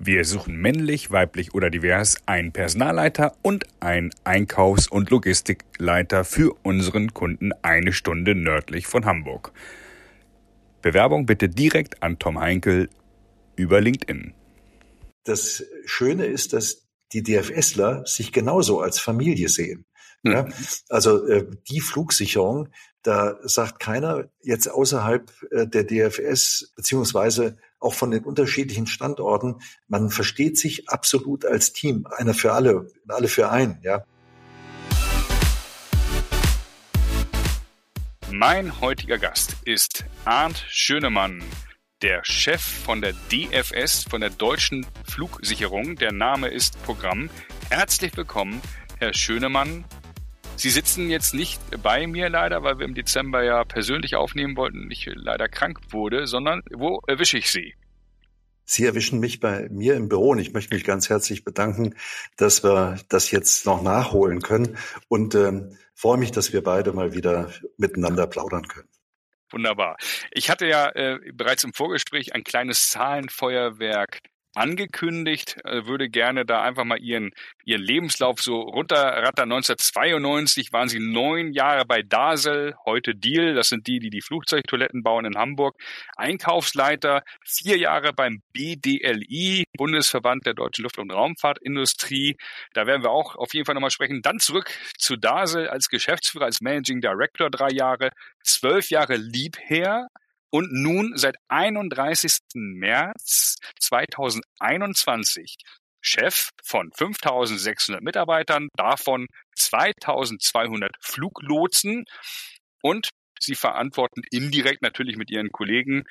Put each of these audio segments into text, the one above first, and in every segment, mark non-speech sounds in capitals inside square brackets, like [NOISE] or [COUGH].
Wir suchen männlich, weiblich oder divers einen Personalleiter und einen Einkaufs- und Logistikleiter für unseren Kunden eine Stunde nördlich von Hamburg. Bewerbung bitte direkt an Tom Heinkel über LinkedIn. Das Schöne ist, dass die DFSler sich genauso als Familie sehen. Ja, also äh, die Flugsicherung, da sagt keiner jetzt außerhalb äh, der DFS beziehungsweise auch von den unterschiedlichen Standorten, man versteht sich absolut als Team, einer für alle, alle für einen, ja. Mein heutiger Gast ist Arndt Schönemann, der Chef von der DFS, von der Deutschen Flugsicherung. Der Name ist Programm. Herzlich willkommen, Herr Schönemann. Sie sitzen jetzt nicht bei mir leider, weil wir im Dezember ja persönlich aufnehmen wollten und ich leider krank wurde, sondern wo erwische ich Sie? Sie erwischen mich bei mir im Büro und ich möchte mich ganz herzlich bedanken, dass wir das jetzt noch nachholen können und ähm, freue mich, dass wir beide mal wieder miteinander plaudern können. Wunderbar. Ich hatte ja äh, bereits im Vorgespräch ein kleines Zahlenfeuerwerk angekündigt, äh, würde gerne da einfach mal ihren, ihren Lebenslauf so runterrattern. 1992 waren sie neun Jahre bei Dasel, heute Deal, das sind die, die die Flugzeugtoiletten bauen in Hamburg. Einkaufsleiter, vier Jahre beim BDLI, Bundesverband der deutschen Luft- und Raumfahrtindustrie. Da werden wir auch auf jeden Fall nochmal sprechen. Dann zurück zu Dasel als Geschäftsführer, als Managing Director drei Jahre, zwölf Jahre Liebherr, und nun seit 31. März 2021 Chef von 5600 Mitarbeitern, davon 2200 Fluglotsen und sie verantworten indirekt natürlich mit ihren Kollegen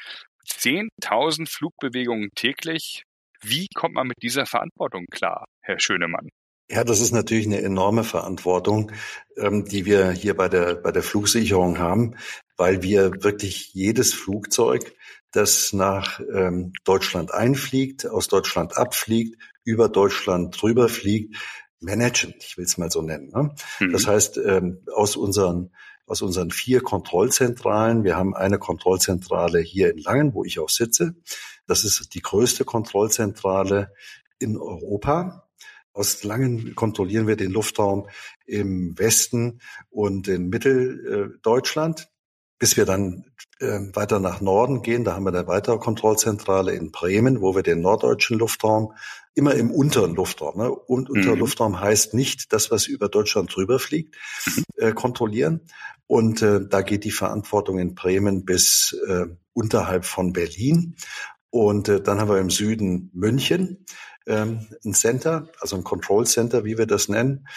10.000 Flugbewegungen täglich. Wie kommt man mit dieser Verantwortung klar, Herr Schönemann? Ja, das ist natürlich eine enorme Verantwortung, ähm, die wir hier bei der, bei der Flugsicherung haben, weil wir wirklich jedes Flugzeug, das nach ähm, Deutschland einfliegt, aus Deutschland abfliegt, über Deutschland drüber fliegt, managen. Ich will es mal so nennen. Ne? Mhm. Das heißt, ähm, aus unseren aus unseren vier Kontrollzentralen. Wir haben eine Kontrollzentrale hier in Langen, wo ich auch sitze. Das ist die größte Kontrollzentrale in Europa. Aus Langen kontrollieren wir den Luftraum im Westen und in Mitteldeutschland, bis wir dann äh, weiter nach Norden gehen. Da haben wir eine weitere Kontrollzentrale in Bremen, wo wir den norddeutschen Luftraum immer im unteren Luftraum, ne? und unterer mhm. Luftraum heißt nicht das, was über Deutschland drüber fliegt, mhm. äh, kontrollieren. Und äh, da geht die Verantwortung in Bremen bis äh, unterhalb von Berlin. Und äh, dann haben wir im Süden München ähm, ein Center, also ein Control Center, wie wir das nennen.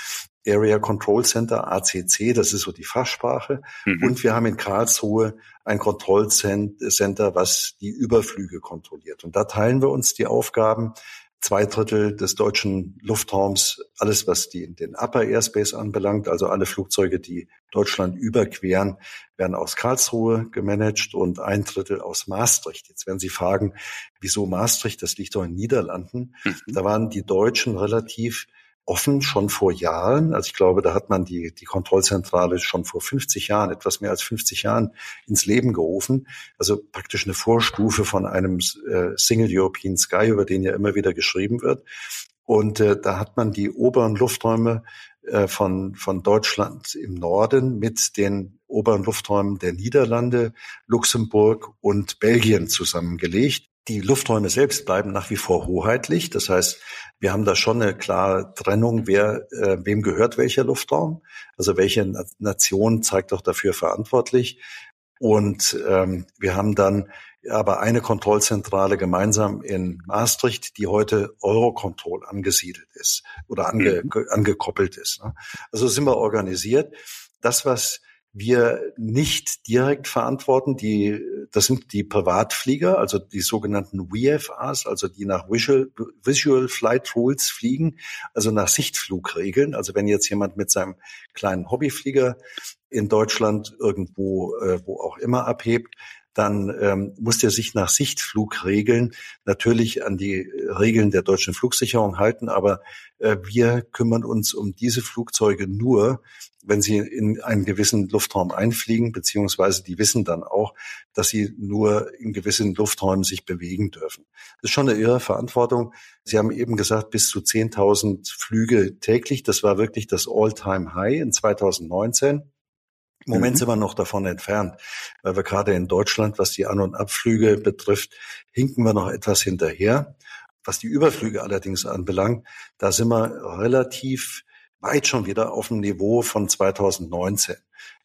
Area Control Center, ACC, das ist so die Fachsprache. Mhm. Und wir haben in Karlsruhe ein Control Center, was die Überflüge kontrolliert. Und da teilen wir uns die Aufgaben zwei Drittel des deutschen Luftraums, alles was die, den Upper Airspace anbelangt, also alle Flugzeuge, die Deutschland überqueren, werden aus Karlsruhe gemanagt und ein Drittel aus Maastricht. Jetzt werden Sie fragen, wieso Maastricht? Das liegt doch in den Niederlanden. Mhm. Da waren die Deutschen relativ offen schon vor Jahren. Also ich glaube, da hat man die, die Kontrollzentrale schon vor 50 Jahren, etwas mehr als 50 Jahren ins Leben gerufen. Also praktisch eine Vorstufe von einem äh, Single European Sky, über den ja immer wieder geschrieben wird. Und äh, da hat man die oberen Lufträume äh, von, von Deutschland im Norden mit den oberen Lufträumen der Niederlande, Luxemburg und Belgien zusammengelegt. Die Lufträume selbst bleiben nach wie vor hoheitlich. Das heißt, wir haben da schon eine klare Trennung, wer, äh, wem gehört welcher Luftraum. Also welche Nation zeigt auch dafür verantwortlich. Und ähm, wir haben dann aber eine Kontrollzentrale gemeinsam in Maastricht, die heute Eurocontrol angesiedelt ist oder ange, mhm. angekoppelt ist. Ne? Also sind wir organisiert. Das, was wir nicht direkt verantworten. Die, das sind die Privatflieger, also die sogenannten VFAs, also die nach Visual, Visual Flight Rules fliegen, also nach Sichtflugregeln. Also wenn jetzt jemand mit seinem kleinen Hobbyflieger in Deutschland irgendwo, äh, wo auch immer abhebt, dann ähm, muss der sich nach Sichtflugregeln natürlich an die Regeln der deutschen Flugsicherung halten. Aber äh, wir kümmern uns um diese Flugzeuge nur, wenn sie in einen gewissen Luftraum einfliegen, beziehungsweise die wissen dann auch, dass sie nur in gewissen Lufträumen sich bewegen dürfen. Das ist schon eine irre Verantwortung. Sie haben eben gesagt, bis zu 10.000 Flüge täglich. Das war wirklich das All-Time-High in 2019. Im Moment mhm. sind wir noch davon entfernt, weil wir gerade in Deutschland, was die An- und Abflüge betrifft, hinken wir noch etwas hinterher. Was die Überflüge allerdings anbelangt, da sind wir relativ weit schon wieder auf dem Niveau von 2019.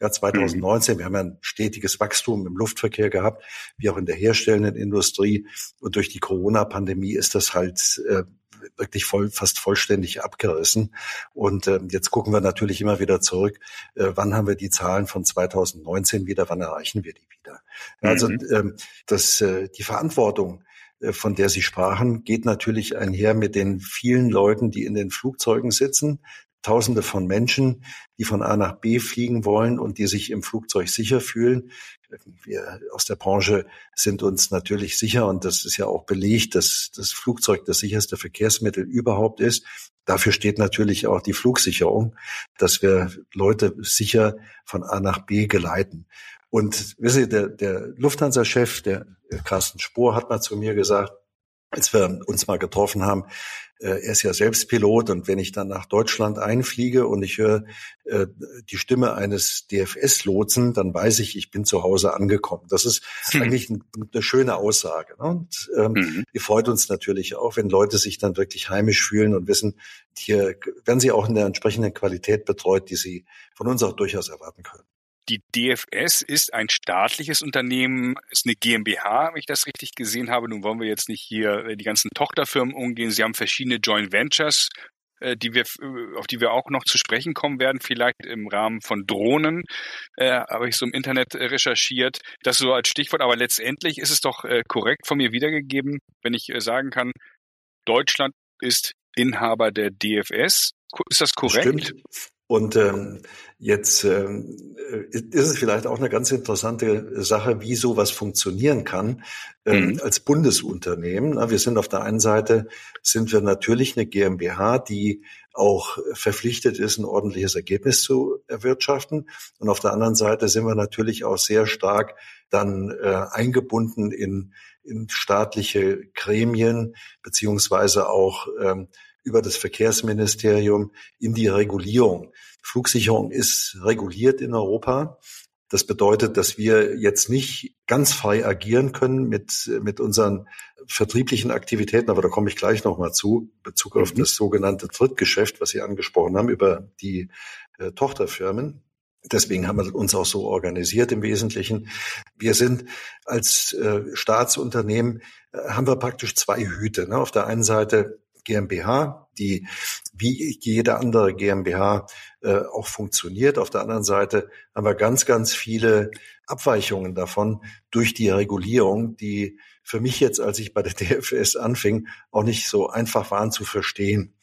Ja, 2019, mhm. wir haben ja ein stetiges Wachstum im Luftverkehr gehabt, wie auch in der herstellenden Industrie. Und durch die Corona-Pandemie ist das halt äh, wirklich voll, fast vollständig abgerissen. Und äh, jetzt gucken wir natürlich immer wieder zurück, äh, wann haben wir die Zahlen von 2019 wieder, wann erreichen wir die wieder. Also mhm. ähm, das, äh, die Verantwortung, äh, von der Sie sprachen, geht natürlich einher mit den vielen Leuten, die in den Flugzeugen sitzen, Tausende von Menschen, die von A nach B fliegen wollen und die sich im Flugzeug sicher fühlen. Wir aus der Branche sind uns natürlich sicher und das ist ja auch belegt, dass das Flugzeug das sicherste Verkehrsmittel überhaupt ist. Dafür steht natürlich auch die Flugsicherung, dass wir Leute sicher von A nach B geleiten. Und wissen Sie, der, der Lufthansa-Chef, der Carsten Spohr, hat mal zu mir gesagt, als wir uns mal getroffen haben, äh, er ist ja selbst Pilot und wenn ich dann nach Deutschland einfliege und ich höre äh, die Stimme eines DFS-Lotsen, dann weiß ich, ich bin zu Hause angekommen. Das ist hm. eigentlich eine schöne Aussage. Ne? Und ähm, mhm. die freut uns natürlich auch, wenn Leute sich dann wirklich heimisch fühlen und wissen, hier werden sie auch in der entsprechenden Qualität betreut, die sie von uns auch durchaus erwarten können. Die DFS ist ein staatliches Unternehmen, ist eine GmbH, wenn ich das richtig gesehen habe. Nun wollen wir jetzt nicht hier äh, die ganzen Tochterfirmen umgehen. Sie haben verschiedene Joint Ventures, äh, die wir, äh, auf die wir auch noch zu sprechen kommen werden, vielleicht im Rahmen von Drohnen, äh, habe ich so im Internet recherchiert. Das so als Stichwort, aber letztendlich ist es doch äh, korrekt von mir wiedergegeben, wenn ich sagen kann, Deutschland ist Inhaber der DFS. Ist das korrekt? Stimmt. Und ähm, jetzt ähm, ist es vielleicht auch eine ganz interessante Sache, wie sowas funktionieren kann ähm, mhm. als Bundesunternehmen. Wir sind auf der einen Seite sind wir natürlich eine GmbH, die auch verpflichtet ist, ein ordentliches Ergebnis zu erwirtschaften. Und auf der anderen Seite sind wir natürlich auch sehr stark dann äh, eingebunden in, in staatliche Gremien beziehungsweise auch ähm, über das Verkehrsministerium in die Regulierung. Flugsicherung ist reguliert in Europa. Das bedeutet, dass wir jetzt nicht ganz frei agieren können mit, mit unseren vertrieblichen Aktivitäten, aber da komme ich gleich nochmal zu, Bezug auf mhm. das sogenannte Drittgeschäft, was Sie angesprochen haben, über die äh, Tochterfirmen. Deswegen haben wir uns auch so organisiert im Wesentlichen. Wir sind als äh, Staatsunternehmen, äh, haben wir praktisch zwei Hüte. Ne? Auf der einen Seite GmbH, die wie jede andere GmbH äh, auch funktioniert. Auf der anderen Seite haben wir ganz, ganz viele Abweichungen davon durch die Regulierung, die für mich jetzt, als ich bei der [LAUGHS] DFS anfing, auch nicht so einfach waren zu verstehen.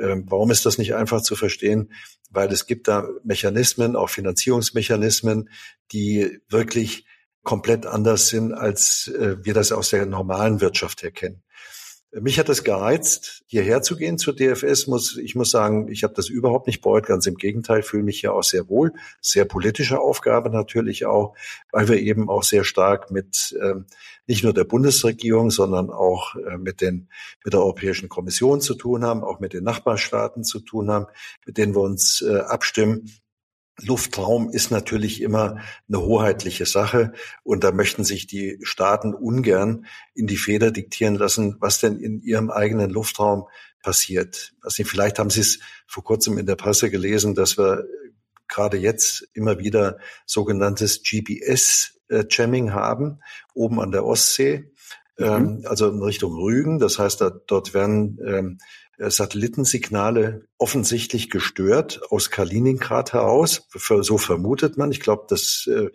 Ähm, warum ist das nicht einfach zu verstehen? Weil es gibt da Mechanismen, auch Finanzierungsmechanismen, die wirklich komplett anders sind, als äh, wir das aus der normalen Wirtschaft erkennen. Mich hat es gereizt, hierher zu gehen zur DFS. Muss, ich muss sagen, ich habe das überhaupt nicht bereut. Ganz im Gegenteil, fühle mich hier auch sehr wohl. Sehr politische Aufgabe natürlich auch, weil wir eben auch sehr stark mit ähm, nicht nur der Bundesregierung, sondern auch äh, mit, den, mit der Europäischen Kommission zu tun haben, auch mit den Nachbarstaaten zu tun haben, mit denen wir uns äh, abstimmen. Luftraum ist natürlich immer eine hoheitliche Sache und da möchten sich die Staaten ungern in die Feder diktieren lassen, was denn in ihrem eigenen Luftraum passiert. Also vielleicht haben Sie es vor kurzem in der Presse gelesen, dass wir gerade jetzt immer wieder sogenanntes GPS-Jamming haben, oben an der Ostsee, mhm. ähm, also in Richtung Rügen. Das heißt, da, dort werden ähm, äh, Satellitensignale offensichtlich gestört aus Kaliningrad heraus. So vermutet man. Ich glaube, das äh,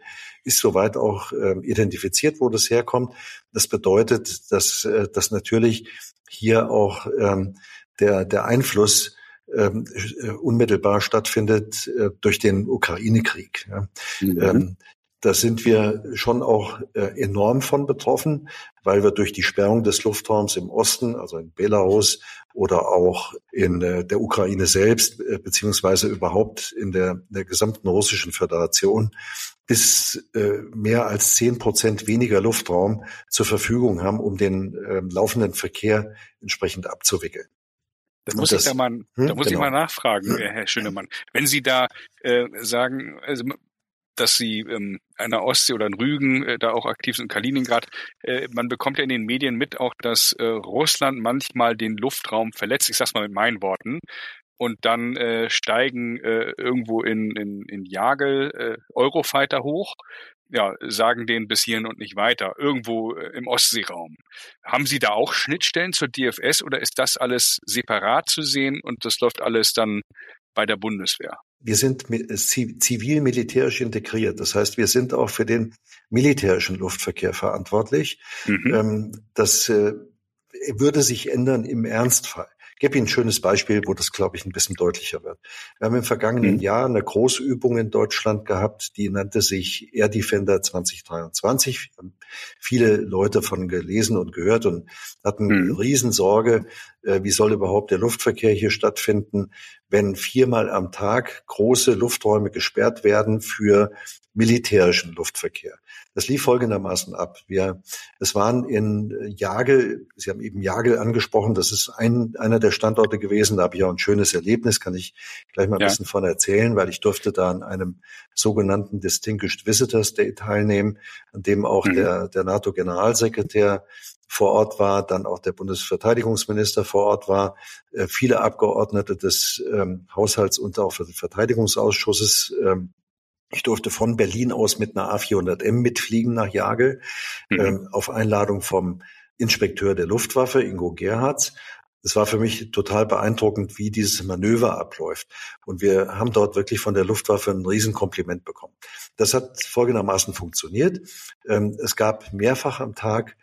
ist soweit auch ähm, identifiziert, wo das herkommt. Das bedeutet, dass, äh, dass natürlich hier auch ähm, der, der Einfluss ähm, unmittelbar stattfindet durch den Ukraine-Krieg. Mhm. Da sind wir schon auch äh, enorm von betroffen, weil wir durch die Sperrung des Luftraums im Osten, also in Belarus oder auch in äh, der Ukraine selbst, äh, beziehungsweise überhaupt in der, der gesamten russischen Föderation, bis äh, mehr als zehn Prozent weniger Luftraum zur Verfügung haben, um den äh, laufenden Verkehr entsprechend abzuwickeln. Da muss das, ich da mal, hm, da muss genau. ich mal nachfragen, Herr Schönemann. Wenn Sie da äh, sagen, also dass sie ähm, der Ostsee oder in Rügen äh, da auch aktiv sind, in Kaliningrad. Äh, man bekommt ja in den Medien mit auch, dass äh, Russland manchmal den Luftraum verletzt. Ich sag's mal mit meinen Worten. Und dann äh, steigen äh, irgendwo in, in, in Jagel äh, Eurofighter hoch, ja, sagen denen bis hierhin und nicht weiter, irgendwo äh, im Ostseeraum. Haben Sie da auch Schnittstellen zur DFS oder ist das alles separat zu sehen und das läuft alles dann bei der Bundeswehr? Wir sind äh, zivil-militärisch integriert. Das heißt, wir sind auch für den militärischen Luftverkehr verantwortlich. Mhm. Ähm, das äh, würde sich ändern im Ernstfall. Ich gebe Ihnen ein schönes Beispiel, wo das, glaube ich, ein bisschen deutlicher wird. Wir haben im vergangenen mhm. Jahr eine Großübung in Deutschland gehabt, die nannte sich Air Defender 2023. Wir haben viele Leute von gelesen und gehört und hatten mhm. Riesensorge, wie soll überhaupt der Luftverkehr hier stattfinden, wenn viermal am Tag große Lufträume gesperrt werden für militärischen Luftverkehr. Das lief folgendermaßen ab. Wir, es waren in Jagel, Sie haben eben Jagel angesprochen, das ist ein, einer der Standorte gewesen, da habe ich auch ein schönes Erlebnis, kann ich gleich mal ein ja. bisschen von erzählen, weil ich durfte da an einem sogenannten Distinguished Visitors Day teilnehmen, an dem auch mhm. der, der NATO-Generalsekretär vor Ort war, dann auch der Bundesverteidigungsminister vor Ort war, äh, viele Abgeordnete des ähm, Haushalts- und auch des Verteidigungsausschusses. Ähm, ich durfte von Berlin aus mit einer A400M mitfliegen nach Jagel, mhm. ähm, auf Einladung vom Inspekteur der Luftwaffe, Ingo Gerhards. Es war für mich total beeindruckend, wie dieses Manöver abläuft. Und wir haben dort wirklich von der Luftwaffe ein Riesenkompliment bekommen. Das hat folgendermaßen funktioniert. Es gab mehrfach am Tag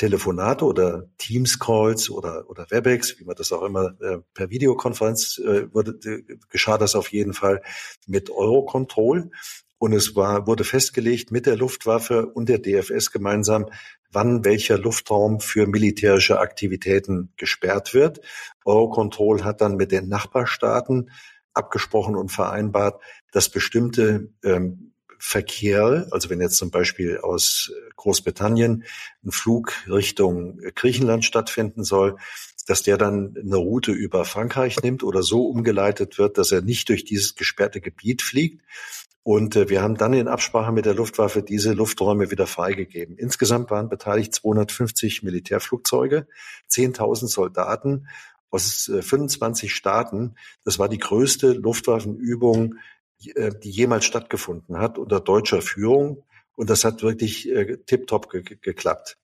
Telefonate oder Teams-Calls oder, oder WebEx, wie man das auch immer äh, per Videokonferenz äh, wurde, äh, geschah das auf jeden Fall mit Eurocontrol. Und es war, wurde festgelegt mit der Luftwaffe und der DFS gemeinsam, wann welcher Luftraum für militärische Aktivitäten gesperrt wird. Eurocontrol hat dann mit den Nachbarstaaten abgesprochen und vereinbart, dass bestimmte ähm, Verkehr, also wenn jetzt zum Beispiel aus äh, Großbritannien ein Flug Richtung Griechenland stattfinden soll, dass der dann eine Route über Frankreich nimmt oder so umgeleitet wird, dass er nicht durch dieses gesperrte Gebiet fliegt. Und äh, wir haben dann in Absprache mit der Luftwaffe diese Lufträume wieder freigegeben. Insgesamt waren beteiligt 250 Militärflugzeuge, 10.000 Soldaten aus 25 äh, Staaten. Das war die größte Luftwaffenübung die jemals stattgefunden hat unter deutscher Führung. Und das hat wirklich äh, tiptop ge geklappt.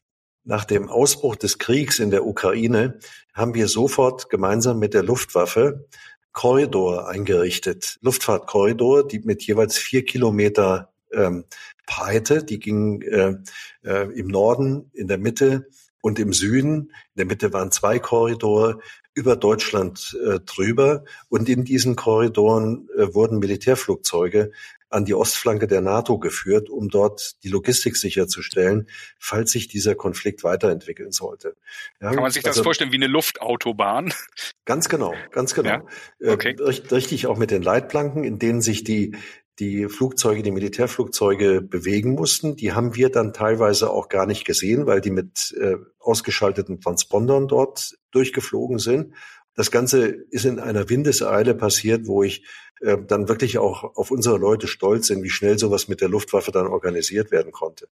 Nach dem Ausbruch des Kriegs in der Ukraine haben wir sofort gemeinsam mit der Luftwaffe Korridor eingerichtet, Luftfahrtkorridor, die mit jeweils vier Kilometer ähm, Breite, die ging äh, äh, im Norden, in der Mitte und im Süden. In der Mitte waren zwei Korridore über Deutschland äh, drüber. Und in diesen Korridoren äh, wurden Militärflugzeuge an die Ostflanke der NATO geführt, um dort die Logistik sicherzustellen, falls sich dieser Konflikt weiterentwickeln sollte. Ja, Kann man sich also, das vorstellen wie eine Luftautobahn? Ganz genau, ganz genau. Ja? Okay. Äh, richtig auch mit den Leitplanken, in denen sich die die Flugzeuge, die Militärflugzeuge bewegen mussten. Die haben wir dann teilweise auch gar nicht gesehen, weil die mit äh, ausgeschalteten Transpondern dort durchgeflogen sind. Das Ganze ist in einer Windeseile passiert, wo ich äh, dann wirklich auch auf unsere Leute stolz bin, wie schnell sowas mit der Luftwaffe dann organisiert werden konnte.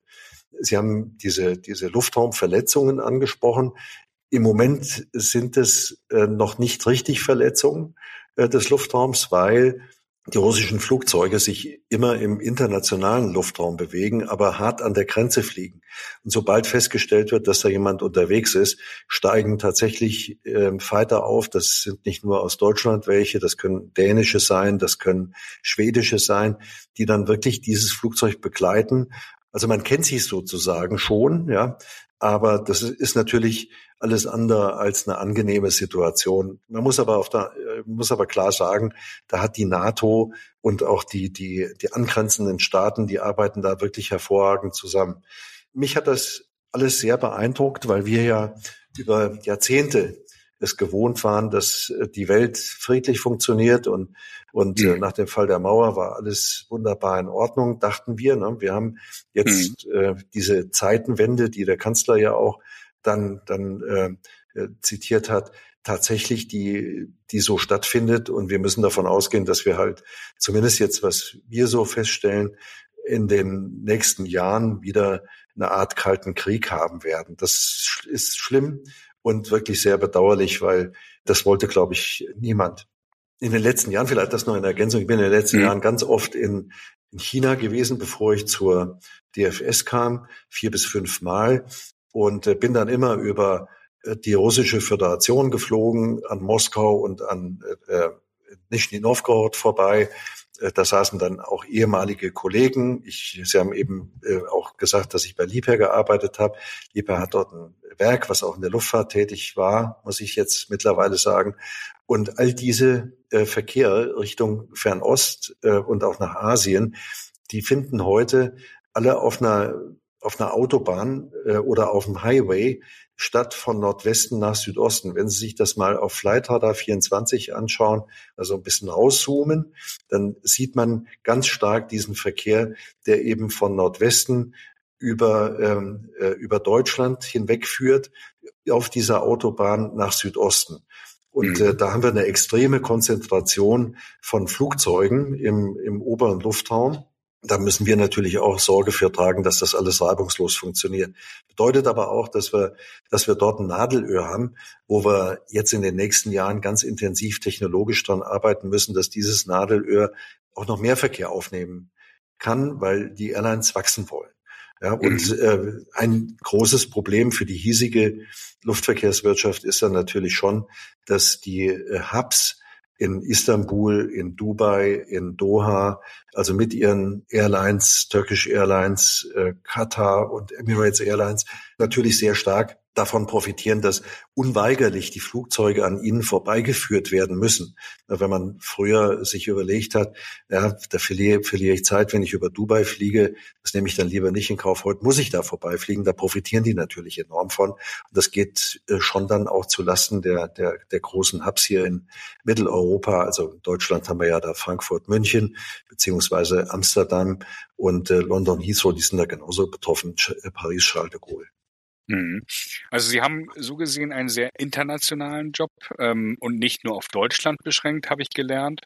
Sie haben diese, diese Luftraumverletzungen angesprochen. Im Moment sind es äh, noch nicht richtig Verletzungen äh, des Luftraums, weil die russischen Flugzeuge sich immer im internationalen Luftraum bewegen, aber hart an der Grenze fliegen. Und sobald festgestellt wird, dass da jemand unterwegs ist, steigen tatsächlich äh, Fighter auf. Das sind nicht nur aus Deutschland welche, das können dänische sein, das können schwedische sein, die dann wirklich dieses Flugzeug begleiten. Also man kennt sich sozusagen schon, ja, aber das ist natürlich alles andere als eine angenehme Situation. Man muss aber auf der, muss aber klar sagen, da hat die NATO und auch die, die, die angrenzenden Staaten, die arbeiten da wirklich hervorragend zusammen. Mich hat das alles sehr beeindruckt, weil wir ja über Jahrzehnte es gewohnt waren, dass äh, die Welt friedlich funktioniert und und mhm. nach dem Fall der Mauer war alles wunderbar in Ordnung, dachten wir. Ne? Wir haben jetzt mhm. äh, diese Zeitenwende, die der Kanzler ja auch dann dann äh, äh, zitiert hat, tatsächlich die die so stattfindet und wir müssen davon ausgehen, dass wir halt zumindest jetzt was wir so feststellen in den nächsten Jahren wieder eine Art kalten Krieg haben werden. Das ist schlimm und wirklich sehr bedauerlich, weil das wollte, glaube ich, niemand. In den letzten Jahren, vielleicht das noch in Ergänzung, ich bin in den letzten mhm. Jahren ganz oft in, in China gewesen, bevor ich zur DFS kam, vier bis fünf Mal und äh, bin dann immer über äh, die russische Föderation geflogen, an Moskau und an äh, äh Nischni Novgorod vorbei äh, da saßen dann auch ehemalige Kollegen. Ich, Sie haben eben äh, auch gesagt, dass ich bei Liebherr gearbeitet habe. Liebherr hat dort ein Werk, was auch in der Luftfahrt tätig war, muss ich jetzt mittlerweile sagen. Und all diese äh, Verkehre Richtung Fernost äh, und auch nach Asien, die finden heute alle auf einer auf einer Autobahn äh, oder auf dem Highway statt von Nordwesten nach Südosten. Wenn Sie sich das mal auf Flightradar 24 anschauen, also ein bisschen rauszoomen, dann sieht man ganz stark diesen Verkehr, der eben von Nordwesten über, ähm, äh, über Deutschland hinwegführt, auf dieser Autobahn nach Südosten. Und mhm. äh, da haben wir eine extreme Konzentration von Flugzeugen im, im oberen Luftraum da müssen wir natürlich auch Sorge für tragen, dass das alles reibungslos funktioniert. Bedeutet aber auch, dass wir, dass wir dort ein Nadelöhr haben, wo wir jetzt in den nächsten Jahren ganz intensiv technologisch dran arbeiten müssen, dass dieses Nadelöhr auch noch mehr Verkehr aufnehmen kann, weil die Airlines wachsen wollen. Ja, und mhm. äh, ein großes Problem für die hiesige Luftverkehrswirtschaft ist dann natürlich schon, dass die äh, Hubs in Istanbul, in Dubai, in Doha, also mit ihren Airlines, Turkish Airlines, äh, Qatar und Emirates Airlines natürlich sehr stark davon profitieren, dass unweigerlich die Flugzeuge an ihnen vorbeigeführt werden müssen. Wenn man früher sich überlegt hat, ja, da verliere, verliere ich Zeit, wenn ich über Dubai fliege, das nehme ich dann lieber nicht in Kauf. Heute muss ich da vorbeifliegen, da profitieren die natürlich enorm von. Und das geht äh, schon dann auch zu Lasten der, der, der großen Hubs hier in Mitteleuropa. Also in Deutschland haben wir ja da Frankfurt, München, beziehungsweise Amsterdam und äh, London Heathrow, die sind da genauso betroffen, Paris, Charles de Gaulle. Mhm. Also Sie haben so gesehen einen sehr internationalen Job ähm, und nicht nur auf Deutschland beschränkt, habe ich gelernt.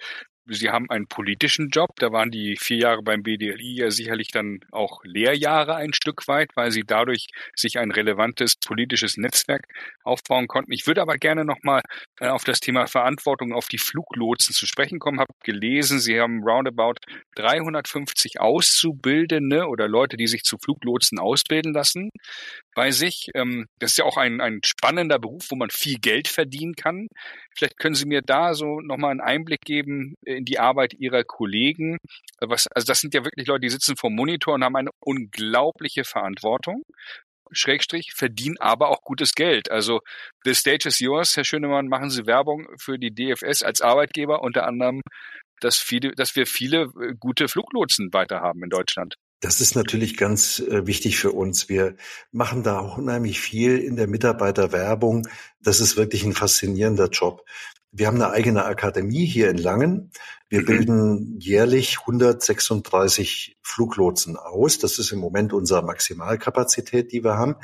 Sie haben einen politischen Job. Da waren die vier Jahre beim BDLI ja sicherlich dann auch Lehrjahre ein Stück weit, weil Sie dadurch sich ein relevantes politisches Netzwerk aufbauen konnten. Ich würde aber gerne nochmal äh, auf das Thema Verantwortung auf die Fluglotsen zu sprechen kommen. Habe gelesen, Sie haben roundabout 350 Auszubildende oder Leute, die sich zu Fluglotsen ausbilden lassen bei sich. Ähm, das ist ja auch ein, ein spannender Beruf, wo man viel Geld verdienen kann. Vielleicht können Sie mir da so nochmal einen Einblick geben in die Arbeit Ihrer Kollegen. Was, also das sind ja wirklich Leute, die sitzen vor Monitor und haben eine unglaubliche Verantwortung. Schrägstrich, verdienen aber auch gutes Geld. Also the stage is yours, Herr Schönemann, machen Sie Werbung für die DFS als Arbeitgeber, unter anderem, dass viele, dass wir viele äh, gute Fluglotsen weiter haben in Deutschland. Das ist natürlich ganz äh, wichtig für uns. Wir machen da unheimlich viel in der Mitarbeiterwerbung. Das ist wirklich ein faszinierender Job. Wir haben eine eigene Akademie hier in Langen. Wir mhm. bilden jährlich 136 Fluglotsen aus. Das ist im Moment unsere Maximalkapazität, die wir haben.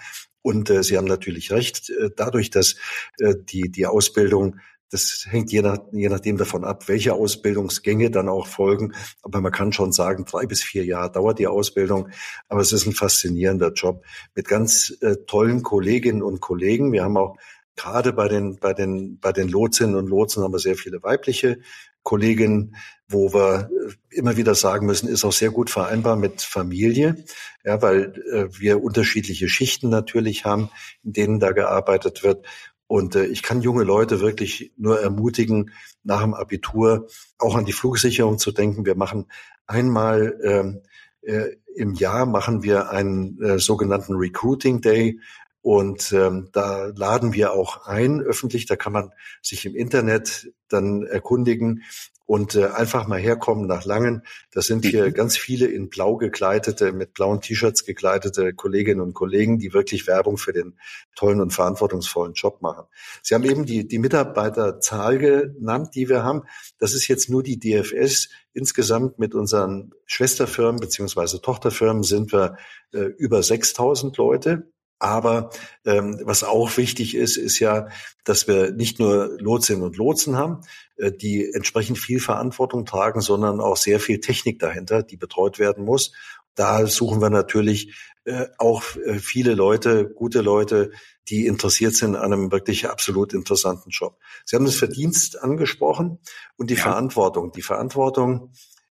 Und äh, Sie haben natürlich recht, äh, dadurch, dass äh, die, die Ausbildung das hängt je, nach, je nachdem davon ab, welche Ausbildungsgänge dann auch folgen. Aber man kann schon sagen, drei bis vier Jahre dauert die Ausbildung. Aber es ist ein faszinierender Job mit ganz äh, tollen Kolleginnen und Kollegen. Wir haben auch gerade bei den, bei den, bei den Lotsinnen und Lotsen haben wir sehr viele weibliche Kolleginnen, wo wir äh, immer wieder sagen müssen, ist auch sehr gut vereinbar mit Familie, ja, weil äh, wir unterschiedliche Schichten natürlich haben, in denen da gearbeitet wird. Und äh, ich kann junge Leute wirklich nur ermutigen, nach dem Abitur auch an die Flugsicherung zu denken. Wir machen einmal ähm, äh, im Jahr machen wir einen äh, sogenannten Recruiting Day. Und ähm, da laden wir auch ein, öffentlich, da kann man sich im Internet dann erkundigen und äh, einfach mal herkommen nach Langen. Das sind hier mhm. ganz viele in blau gekleidete, mit blauen T-Shirts gekleidete Kolleginnen und Kollegen, die wirklich Werbung für den tollen und verantwortungsvollen Job machen. Sie haben eben die, die Mitarbeiterzahl genannt, die wir haben. Das ist jetzt nur die DFS. Insgesamt mit unseren Schwesterfirmen beziehungsweise Tochterfirmen sind wir äh, über 6000 Leute. Aber ähm, was auch wichtig ist, ist ja, dass wir nicht nur Lotsinnen und Lotsen haben, äh, die entsprechend viel Verantwortung tragen, sondern auch sehr viel Technik dahinter, die betreut werden muss. Da suchen wir natürlich äh, auch äh, viele Leute, gute Leute, die interessiert sind an einem wirklich absolut interessanten Job. Sie haben das Verdienst angesprochen und die ja. Verantwortung. Die Verantwortung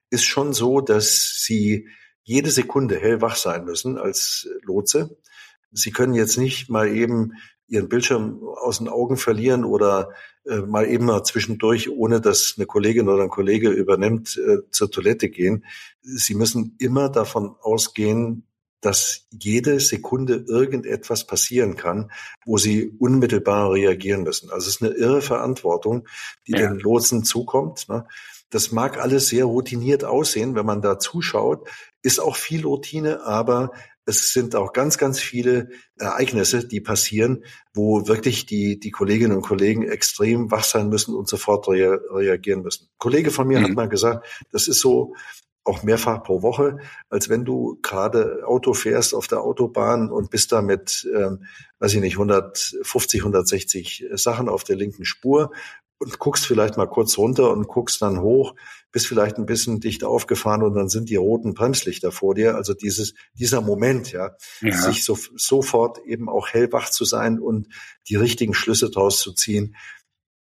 ist schon so, dass Sie jede Sekunde hellwach sein müssen als Lotse. Sie können jetzt nicht mal eben Ihren Bildschirm aus den Augen verlieren oder äh, mal eben mal zwischendurch, ohne dass eine Kollegin oder ein Kollege übernimmt, äh, zur Toilette gehen. Sie müssen immer davon ausgehen, dass jede Sekunde irgendetwas passieren kann, wo sie unmittelbar reagieren müssen. Also es ist eine irre Verantwortung, die ja. den Lotsen zukommt. Ne? Das mag alles sehr routiniert aussehen, wenn man da zuschaut, ist auch viel Routine, aber es sind auch ganz, ganz viele Ereignisse, die passieren, wo wirklich die, die Kolleginnen und Kollegen extrem wach sein müssen und sofort rea reagieren müssen. Ein Kollege von mir mhm. hat mal gesagt, das ist so auch mehrfach pro Woche, als wenn du gerade Auto fährst auf der Autobahn und bist da mit, ähm, weiß ich nicht, 150, 160 Sachen auf der linken Spur und guckst vielleicht mal kurz runter und guckst dann hoch, bist vielleicht ein bisschen dicht aufgefahren und dann sind die roten Bremslichter vor dir. Also dieses, dieser Moment, ja, ja. sich so, sofort eben auch hellwach zu sein und die richtigen Schlüsse draus zu ziehen,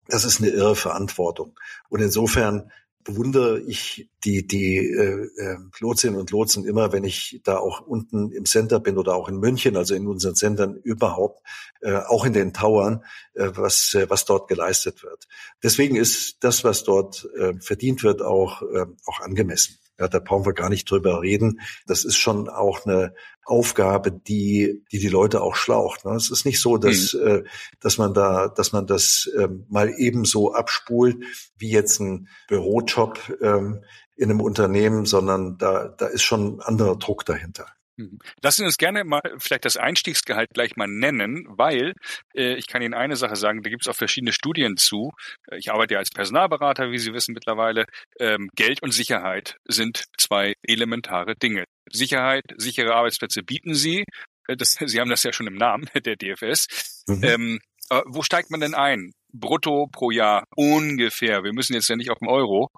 das ist eine irre Verantwortung. Und insofern bewundere ich die, die äh, äh, Lotsinnen und Lotsen immer, wenn ich da auch unten im Center bin oder auch in München, also in unseren Centern überhaupt, äh, auch in den Towern, äh, was, äh, was dort geleistet wird. Deswegen ist das, was dort äh, verdient wird, auch, äh, auch angemessen. Ja, da brauchen wir gar nicht drüber reden. Das ist schon auch eine Aufgabe, die die, die Leute auch schlaucht. Ne? Es ist nicht so, dass, mhm. äh, dass man da, dass man das ähm, mal ebenso abspult wie jetzt ein Bürojob ähm, in einem Unternehmen, sondern da, da ist schon ein anderer Druck dahinter. Mhm. Lassen Sie uns gerne mal vielleicht das Einstiegsgehalt gleich mal nennen, weil äh, ich kann Ihnen eine Sache sagen, da gibt es auch verschiedene Studien zu. Äh, ich arbeite ja als Personalberater, wie Sie wissen mittlerweile. Ähm, Geld und Sicherheit sind zwei elementare Dinge. Sicherheit, sichere Arbeitsplätze bieten Sie. Äh, das, [LAUGHS] Sie haben das ja schon im Namen [LAUGHS] der DFS. Mhm. Ähm, äh, wo steigt man denn ein? Brutto pro Jahr ungefähr. Wir müssen jetzt ja nicht auf den Euro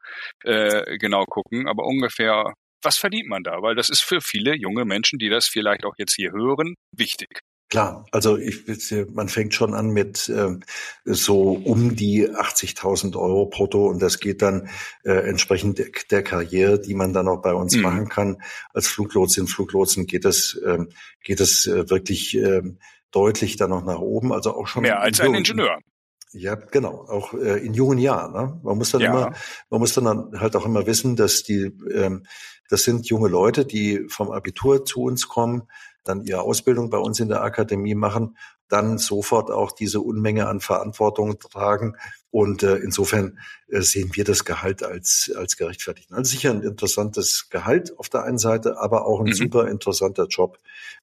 äh, genau gucken, aber ungefähr was verdient man da? Weil das ist für viele junge Menschen, die das vielleicht auch jetzt hier hören, wichtig. Klar, also ich, man fängt schon an mit äh, so um die 80.000 Euro brutto und das geht dann äh, entsprechend der, der, Karriere, die man dann auch bei uns mhm. machen kann. Als Fluglotsin, Fluglotsen geht es äh, geht es äh, wirklich äh, deutlich dann noch nach oben, also auch schon mehr als ein Ingenieur. Ja, genau, auch äh, in jungen Jahren. Ne? Man muss dann ja. immer, man muss dann halt auch immer wissen, dass die, ähm, das sind junge Leute, die vom Abitur zu uns kommen, dann ihre Ausbildung bei uns in der Akademie machen, dann sofort auch diese Unmenge an Verantwortung tragen. Und äh, insofern äh, sehen wir das Gehalt als, als gerechtfertigt. Also sicher ein interessantes Gehalt auf der einen Seite, aber auch ein mhm. super interessanter Job.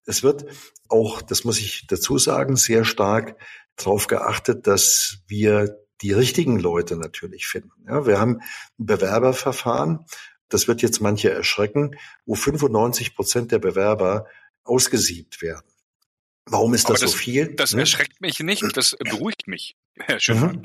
Es wird auch, das muss ich dazu sagen, sehr stark darauf geachtet, dass wir die richtigen Leute natürlich finden. Ja, wir haben ein Bewerberverfahren, das wird jetzt manche erschrecken, wo 95 Prozent der Bewerber ausgesiebt werden. Warum ist das, das, so viel? Das hm? erschreckt mich nicht, das beruhigt mich, [LAUGHS] Herr Schiffer. Mhm.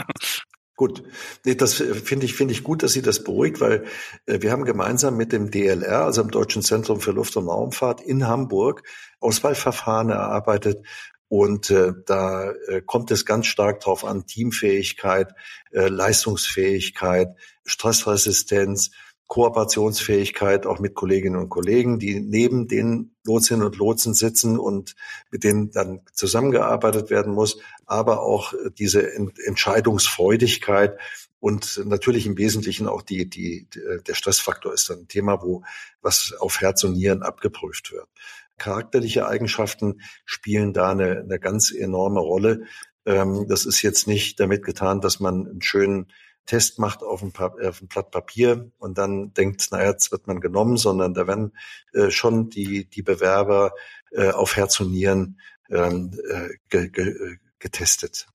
Gut, das finde ich finde ich gut, dass Sie das beruhigt, weil äh, wir haben gemeinsam mit dem DLR, also dem Deutschen Zentrum für Luft- und Raumfahrt in Hamburg, Auswahlverfahren erarbeitet, und äh, da äh, kommt es ganz stark drauf an, Teamfähigkeit, äh, Leistungsfähigkeit, Stressresistenz, Kooperationsfähigkeit auch mit Kolleginnen und Kollegen, die neben den Lotsinnen und Lotsen sitzen und mit denen dann zusammengearbeitet werden muss, aber auch diese Entscheidungsfreudigkeit und natürlich im Wesentlichen auch die, die, der Stressfaktor ist dann ein Thema, wo was auf Herz und Nieren abgeprüft wird. charakterliche Eigenschaften spielen da eine, eine ganz enorme Rolle. Ähm, das ist jetzt nicht damit getan, dass man einen schönen Test macht auf ein, auf ein Blatt Papier und dann denkt, naja, jetzt wird man genommen, sondern da werden äh, schon die, die Bewerber äh, auf Herz und Nieren ähm, äh, ge, ge, getestet.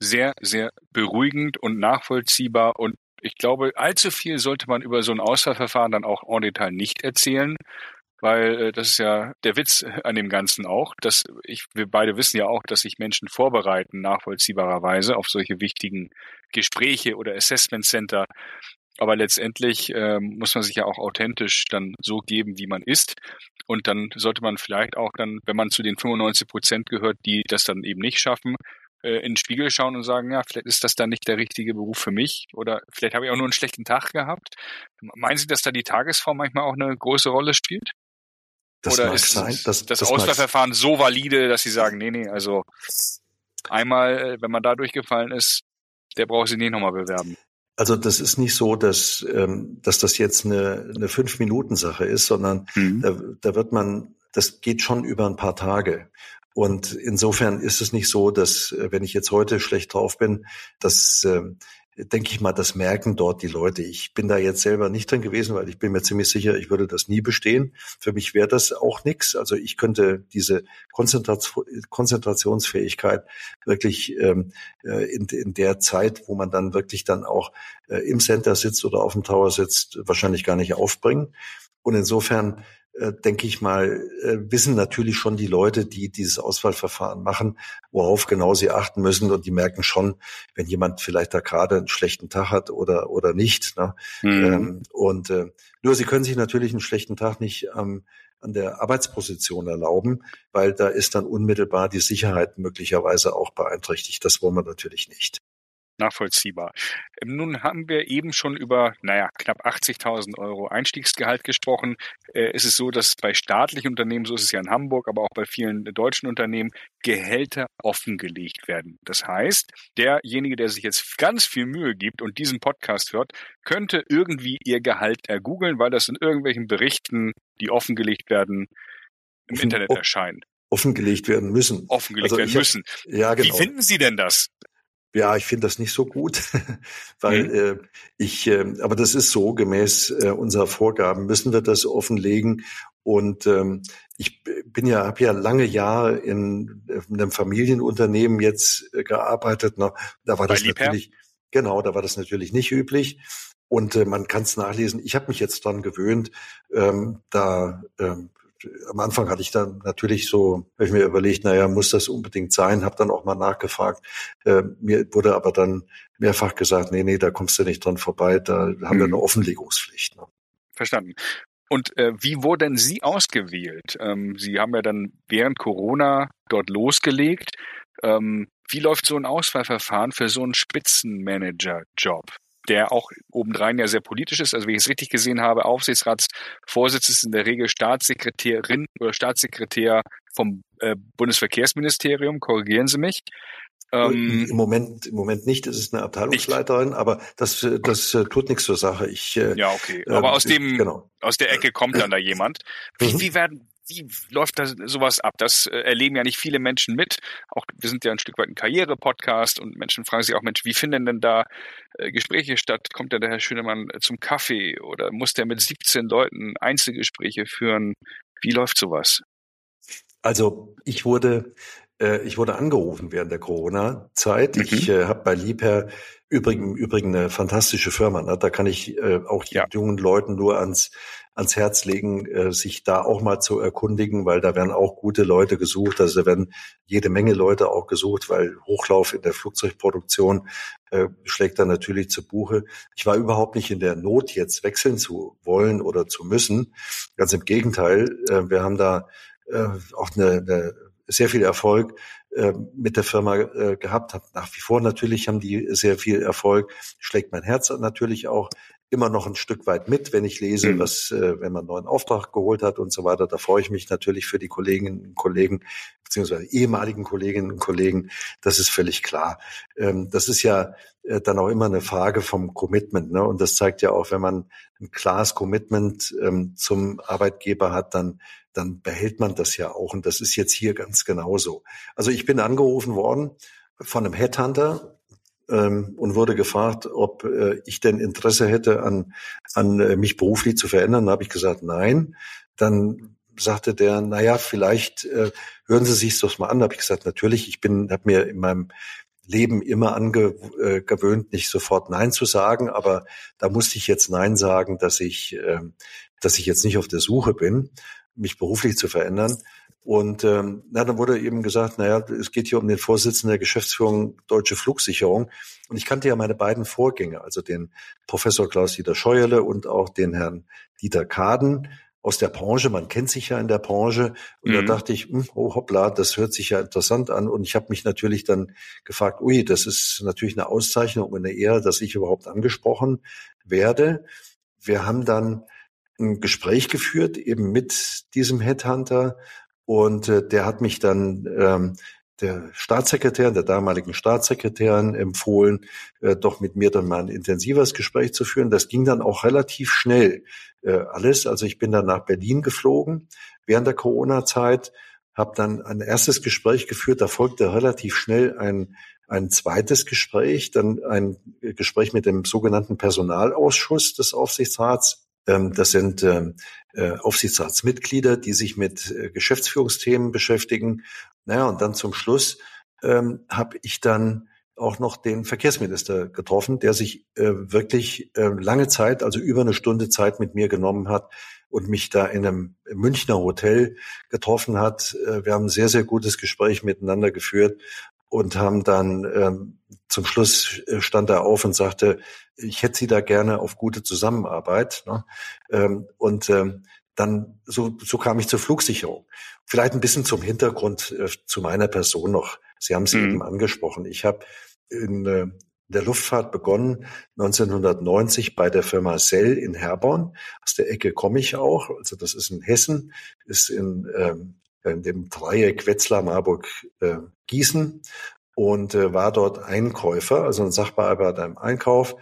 Sehr, sehr beruhigend und nachvollziehbar und ich glaube, allzu viel sollte man über so ein Auswahlverfahren dann auch en Detail nicht erzählen, weil äh, das ist ja der Witz an dem Ganzen auch, dass ich, wir beide wissen ja auch, dass sich Menschen vorbereiten, nachvollziehbarerweise auf solche wichtigen Gespräche oder Assessment Center. Aber letztendlich ähm, muss man sich ja auch authentisch dann so geben, wie man ist. Und dann sollte man vielleicht auch dann, wenn man zu den 95 Prozent gehört, die das dann eben nicht schaffen, äh, in den Spiegel schauen und sagen, ja, vielleicht ist das dann nicht der richtige Beruf für mich oder vielleicht habe ich auch nur einen schlechten Tag gehabt. Meinen Sie, dass da die Tagesform manchmal auch eine große Rolle spielt? Das Oder ist sein. Das, das, das Auswahlverfahren so valide, dass Sie sagen, nee, nee, also einmal, äh, wenn man da durchgefallen ist, der braucht sich nicht nochmal bewerben. Also das ist nicht so, dass, ähm, dass das jetzt eine, eine Fünf-Minuten-Sache ist, sondern mhm. da, da wird man, das geht schon über ein paar Tage. Und insofern ist es nicht so, dass äh, wenn ich jetzt heute schlecht drauf bin, dass äh, denke ich mal, das merken dort die Leute. Ich bin da jetzt selber nicht drin gewesen, weil ich bin mir ziemlich sicher, ich würde das nie bestehen. Für mich wäre das auch nichts. Also ich könnte diese Konzentrationsfähigkeit wirklich ähm, äh, in, in der Zeit, wo man dann wirklich dann auch äh, im Center sitzt oder auf dem Tower sitzt, wahrscheinlich gar nicht aufbringen. Und insofern denke ich mal, äh, wissen natürlich schon die Leute, die dieses Auswahlverfahren machen, worauf genau sie achten müssen. Und die merken schon, wenn jemand vielleicht da gerade einen schlechten Tag hat oder, oder nicht. Ne? Mhm. Ähm, und äh, nur sie können sich natürlich einen schlechten Tag nicht ähm, an der Arbeitsposition erlauben, weil da ist dann unmittelbar die Sicherheit möglicherweise auch beeinträchtigt. Das wollen wir natürlich nicht nachvollziehbar. Nun haben wir eben schon über, naja, knapp 80.000 Euro Einstiegsgehalt gesprochen. Äh, es ist so, dass bei staatlichen Unternehmen, so ist es ja in Hamburg, aber auch bei vielen deutschen Unternehmen, Gehälter offengelegt werden. Das heißt, derjenige, der sich jetzt ganz viel Mühe gibt und diesen Podcast hört, könnte irgendwie ihr Gehalt ergoogeln, weil das in irgendwelchen Berichten, die offengelegt werden, im Offen, Internet erscheinen. Offengelegt werden müssen. Offengelegt also werden müssen. Hab, ja, genau. Wie finden Sie denn das? Ja, ich finde das nicht so gut, [LAUGHS] weil mhm. äh, ich, äh, aber das ist so, gemäß äh, unserer Vorgaben müssen wir das offenlegen. Und ähm, ich bin ja, habe ja lange Jahre in, in einem Familienunternehmen jetzt äh, gearbeitet. Ne? Da war Bei das Liebherr? natürlich, genau, da war das natürlich nicht üblich. Und äh, man kann es nachlesen. Ich habe mich jetzt dran gewöhnt, ähm, da ähm, am Anfang hatte ich dann natürlich so, habe ich mir überlegt, naja, muss das unbedingt sein, habe dann auch mal nachgefragt. Äh, mir wurde aber dann mehrfach gesagt, nee, nee, da kommst du nicht dran vorbei, da haben hm. wir eine Offenlegungspflicht. Ne? Verstanden. Und äh, wie wurden Sie ausgewählt? Ähm, Sie haben ja dann während Corona dort losgelegt. Ähm, wie läuft so ein Auswahlverfahren für so einen Spitzenmanager-Job? Der auch obendrein ja sehr politisch ist. Also wenn ich es richtig gesehen habe, Aufsichtsratsvorsitz ist in der Regel Staatssekretärin oder Staatssekretär vom äh, Bundesverkehrsministerium, korrigieren Sie mich. Ähm, Im Moment, im Moment nicht. Es ist eine Abteilungsleiterin, nicht. aber das, das äh, tut nichts zur Sache. Ich, äh, ja, okay. Aber äh, aus dem, genau. aus der Ecke kommt dann da jemand. Wie, mhm. wie werden, wie läuft da sowas ab? Das äh, erleben ja nicht viele Menschen mit. Auch wir sind ja ein Stück weit ein Karriere-Podcast und Menschen fragen sich auch, Mensch, wie finden denn da äh, Gespräche statt? Kommt denn der Herr Schönemann zum Kaffee oder muss der mit 17 Leuten Einzelgespräche führen? Wie läuft sowas? Also ich wurde äh, ich wurde angerufen während der Corona-Zeit. Mhm. Ich äh, habe bei Liebherr übrigens übrigens eine fantastische Firma. Ne? Da kann ich äh, auch ja. jungen Leuten nur ans ans Herz legen, äh, sich da auch mal zu erkundigen, weil da werden auch gute Leute gesucht. Also da werden jede Menge Leute auch gesucht, weil Hochlauf in der Flugzeugproduktion äh, schlägt da natürlich zu Buche. Ich war überhaupt nicht in der Not, jetzt wechseln zu wollen oder zu müssen. Ganz im Gegenteil, äh, wir haben da äh, auch eine, eine sehr viel Erfolg äh, mit der Firma äh, gehabt, hat nach wie vor natürlich haben die sehr viel Erfolg, schlägt mein Herz natürlich auch immer noch ein Stück weit mit, wenn ich lese, mhm. was, äh, wenn man einen neuen Auftrag geholt hat und so weiter. Da freue ich mich natürlich für die Kolleginnen und Kollegen, beziehungsweise ehemaligen Kolleginnen und Kollegen. Das ist völlig klar. Ähm, das ist ja äh, dann auch immer eine Frage vom Commitment. Ne? Und das zeigt ja auch, wenn man ein klares Commitment ähm, zum Arbeitgeber hat, dann dann behält man das ja auch. Und das ist jetzt hier ganz genauso. Also ich bin angerufen worden von einem Headhunter, ähm, und wurde gefragt, ob äh, ich denn Interesse hätte, an, an äh, mich beruflich zu verändern. Da habe ich gesagt, nein. Dann sagte der, na ja, vielleicht äh, hören Sie sich das mal an. Da habe ich gesagt, natürlich. Ich bin, habe mir in meinem Leben immer angewöhnt, nicht sofort Nein zu sagen, aber da musste ich jetzt Nein sagen, dass ich, äh, dass ich jetzt nicht auf der Suche bin, mich beruflich zu verändern. Und ähm, na, dann wurde eben gesagt, naja, es geht hier um den Vorsitzenden der Geschäftsführung Deutsche Flugsicherung. Und ich kannte ja meine beiden Vorgänger, also den Professor Klaus-Dieter Scheuerle und auch den Herrn Dieter Kaden aus der Branche. Man kennt sich ja in der Branche. Und mhm. da dachte ich, hm, oh hoppla, das hört sich ja interessant an. Und ich habe mich natürlich dann gefragt, ui, das ist natürlich eine Auszeichnung und eine Ehre, dass ich überhaupt angesprochen werde. Wir haben dann ein Gespräch geführt, eben mit diesem Headhunter und äh, der hat mich dann ähm, der Staatssekretär, der damaligen Staatssekretärin empfohlen, äh, doch mit mir dann mal ein intensives Gespräch zu führen. Das ging dann auch relativ schnell äh, alles. Also ich bin dann nach Berlin geflogen während der Corona-Zeit, habe dann ein erstes Gespräch geführt. Da folgte relativ schnell ein ein zweites Gespräch, dann ein Gespräch mit dem sogenannten Personalausschuss des Aufsichtsrats das sind ähm, äh, Aufsichtsratsmitglieder, die sich mit äh, Geschäftsführungsthemen beschäftigen. Naja, und dann zum Schluss ähm, habe ich dann auch noch den Verkehrsminister getroffen, der sich äh, wirklich äh, lange Zeit, also über eine Stunde Zeit mit mir genommen hat und mich da in einem Münchner Hotel getroffen hat. Äh, wir haben ein sehr, sehr gutes Gespräch miteinander geführt und haben dann ähm, zum Schluss äh, stand er auf und sagte, ich hätte Sie da gerne auf gute Zusammenarbeit. Ne? Ähm, und ähm, dann so, so kam ich zur Flugsicherung. Vielleicht ein bisschen zum Hintergrund äh, zu meiner Person noch. Sie haben es mhm. eben angesprochen. Ich habe in äh, der Luftfahrt begonnen 1990 bei der Firma Sell in Herborn. Aus der Ecke komme ich auch. Also das ist in Hessen, ist in ähm, in dem Dreieck Wetzlar, Marburg, äh, Gießen und äh, war dort Einkäufer, also ein Sachbearbeiter im Einkauf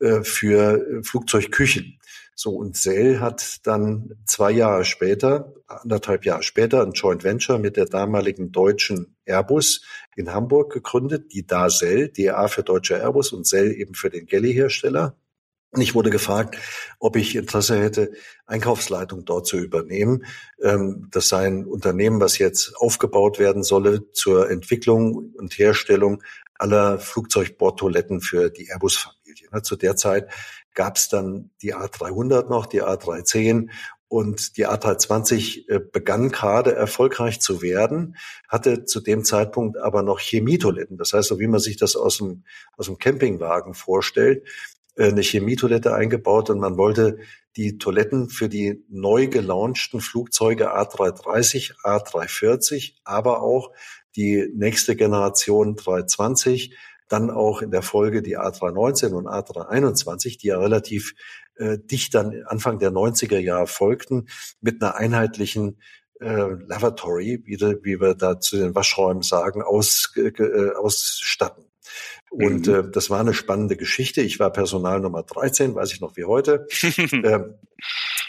äh, für äh, Flugzeugküchen. So, und Sell hat dann zwei Jahre später, anderthalb Jahre später, ein Joint Venture mit der damaligen deutschen Airbus in Hamburg gegründet, die DA-Sell, DA für deutsche Airbus und Sell eben für den Galley-Hersteller. Und ich wurde gefragt, ob ich Interesse hätte, Einkaufsleitung dort zu übernehmen. Ähm, das sei ein Unternehmen, was jetzt aufgebaut werden solle zur Entwicklung und Herstellung aller Flugzeugbordtoiletten für die Airbus-Familie. Zu der Zeit gab es dann die A300 noch, die A310 und die A320 äh, begann gerade erfolgreich zu werden, hatte zu dem Zeitpunkt aber noch Chemietoiletten. Das heißt, so wie man sich das aus dem, aus dem Campingwagen vorstellt, eine Chemietoilette eingebaut und man wollte die Toiletten für die neu gelaunchten Flugzeuge A330, A340, aber auch die nächste Generation 320, dann auch in der Folge die A319 und A321, die ja relativ äh, dicht dann Anfang der 90er Jahre folgten, mit einer einheitlichen äh, Lavatory, wie, wie wir da zu den Waschräumen sagen, aus, äh, ausstatten. Und mhm. äh, das war eine spannende Geschichte. Ich war Personal Nummer 13, weiß ich noch wie heute. [LAUGHS] ähm,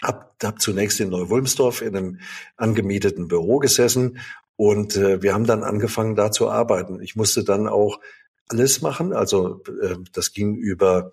hab, hab zunächst in Neu-Wulmsdorf in einem angemieteten Büro gesessen und äh, wir haben dann angefangen, da zu arbeiten. Ich musste dann auch alles machen. Also äh, das ging über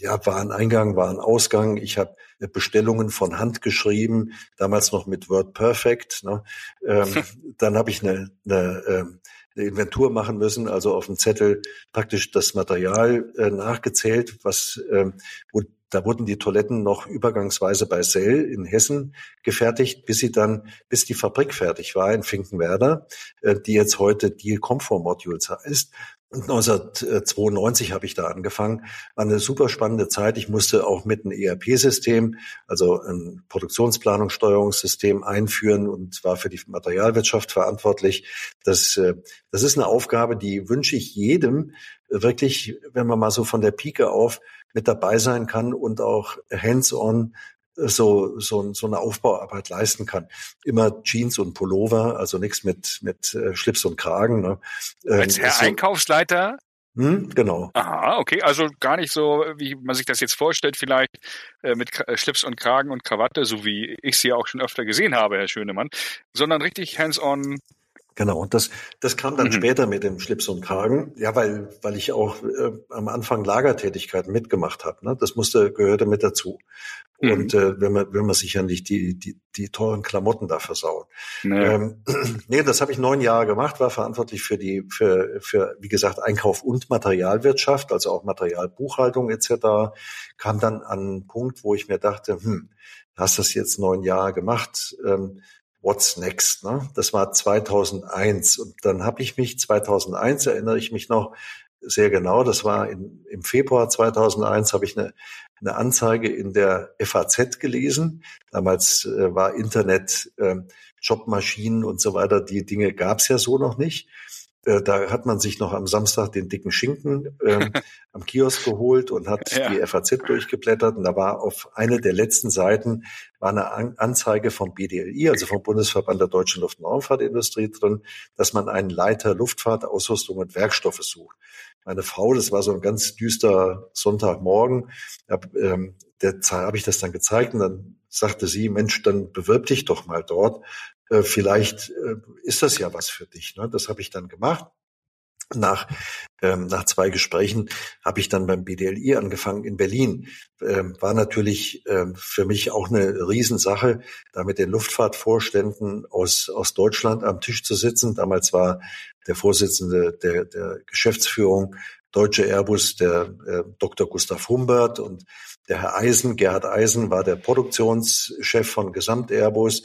ja, Wareneingang, Warenausgang. Ich habe Bestellungen von Hand geschrieben, damals noch mit WordPerfect. Ne? Ähm, [LAUGHS] dann habe ich eine, eine ähm, eine Inventur machen müssen, also auf dem Zettel praktisch das Material äh, nachgezählt, was ähm, und da wurden die Toiletten noch übergangsweise bei Sell in Hessen gefertigt, bis sie dann, bis die Fabrik fertig war in Finkenwerder, äh, die jetzt heute Deal Comfort Modules heißt. 1992 habe ich da angefangen. War eine super spannende Zeit. Ich musste auch mit einem ERP-System, also ein Produktionsplanungssteuerungssystem einführen und war für die Materialwirtschaft verantwortlich. Das, äh, das ist eine Aufgabe, die wünsche ich jedem wirklich, wenn man mal so von der Pike auf mit dabei sein kann und auch hands-on so, so, so eine Aufbauarbeit leisten kann. Immer Jeans und Pullover, also nichts mit, mit äh, Schlips und Kragen. Ne? Ähm, Als Herr so, Einkaufsleiter hm, genau. Aha, okay. Also gar nicht so, wie man sich das jetzt vorstellt, vielleicht äh, mit K Schlips und Kragen und Krawatte, so wie ich sie ja auch schon öfter gesehen habe, Herr Schönemann, sondern richtig hands-on Genau, und das, das kam dann mhm. später mit dem Schlips und Kragen, ja, weil, weil ich auch äh, am Anfang Lagertätigkeiten mitgemacht habe. Ne? Das musste, gehörte mit dazu. Mhm. Und äh, wenn man, will man sich ja nicht die, die, die teuren Klamotten da versauen. Naja. Ähm, [CLEARS THROAT] nee, das habe ich neun Jahre gemacht, war verantwortlich für die, für, für, wie gesagt, Einkauf und Materialwirtschaft, also auch Materialbuchhaltung etc. Kam dann an einen Punkt, wo ich mir dachte, hm, hast das jetzt neun Jahre gemacht, ähm, What's Next. Ne? Das war 2001 und dann habe ich mich 2001 erinnere ich mich noch sehr genau. Das war in, im Februar 2001 habe ich eine, eine Anzeige in der FAZ gelesen. Damals äh, war Internet, äh, Jobmaschinen und so weiter. Die Dinge gab es ja so noch nicht. Äh, da hat man sich noch am Samstag den dicken Schinken ähm, [LAUGHS] am Kiosk geholt und hat ja. die FAZ durchgeblättert. Und da war auf eine der letzten Seiten war eine An Anzeige vom BDLI, also vom Bundesverband der Deutschen Luft- und Raumfahrtindustrie drin, dass man einen Leiter Luftfahrt, Ausrüstung und Werkstoffe sucht. Meine Frau, das war so ein ganz düster Sonntagmorgen, hab, ähm, der habe ich das dann gezeigt und dann sagte sie, Mensch, dann bewirb dich doch mal dort. Äh, vielleicht äh, ist das ja was für dich. Ne? Das habe ich dann gemacht. Nach, ähm, nach zwei Gesprächen habe ich dann beim BDLI angefangen in Berlin. Ähm, war natürlich ähm, für mich auch eine Riesensache, da mit den Luftfahrtvorständen aus, aus Deutschland am Tisch zu sitzen. Damals war der Vorsitzende der, der Geschäftsführung Deutsche Airbus, der äh, Dr. Gustav Humbert und der Herr Eisen, Gerhard Eisen war der Produktionschef von Gesamt Airbus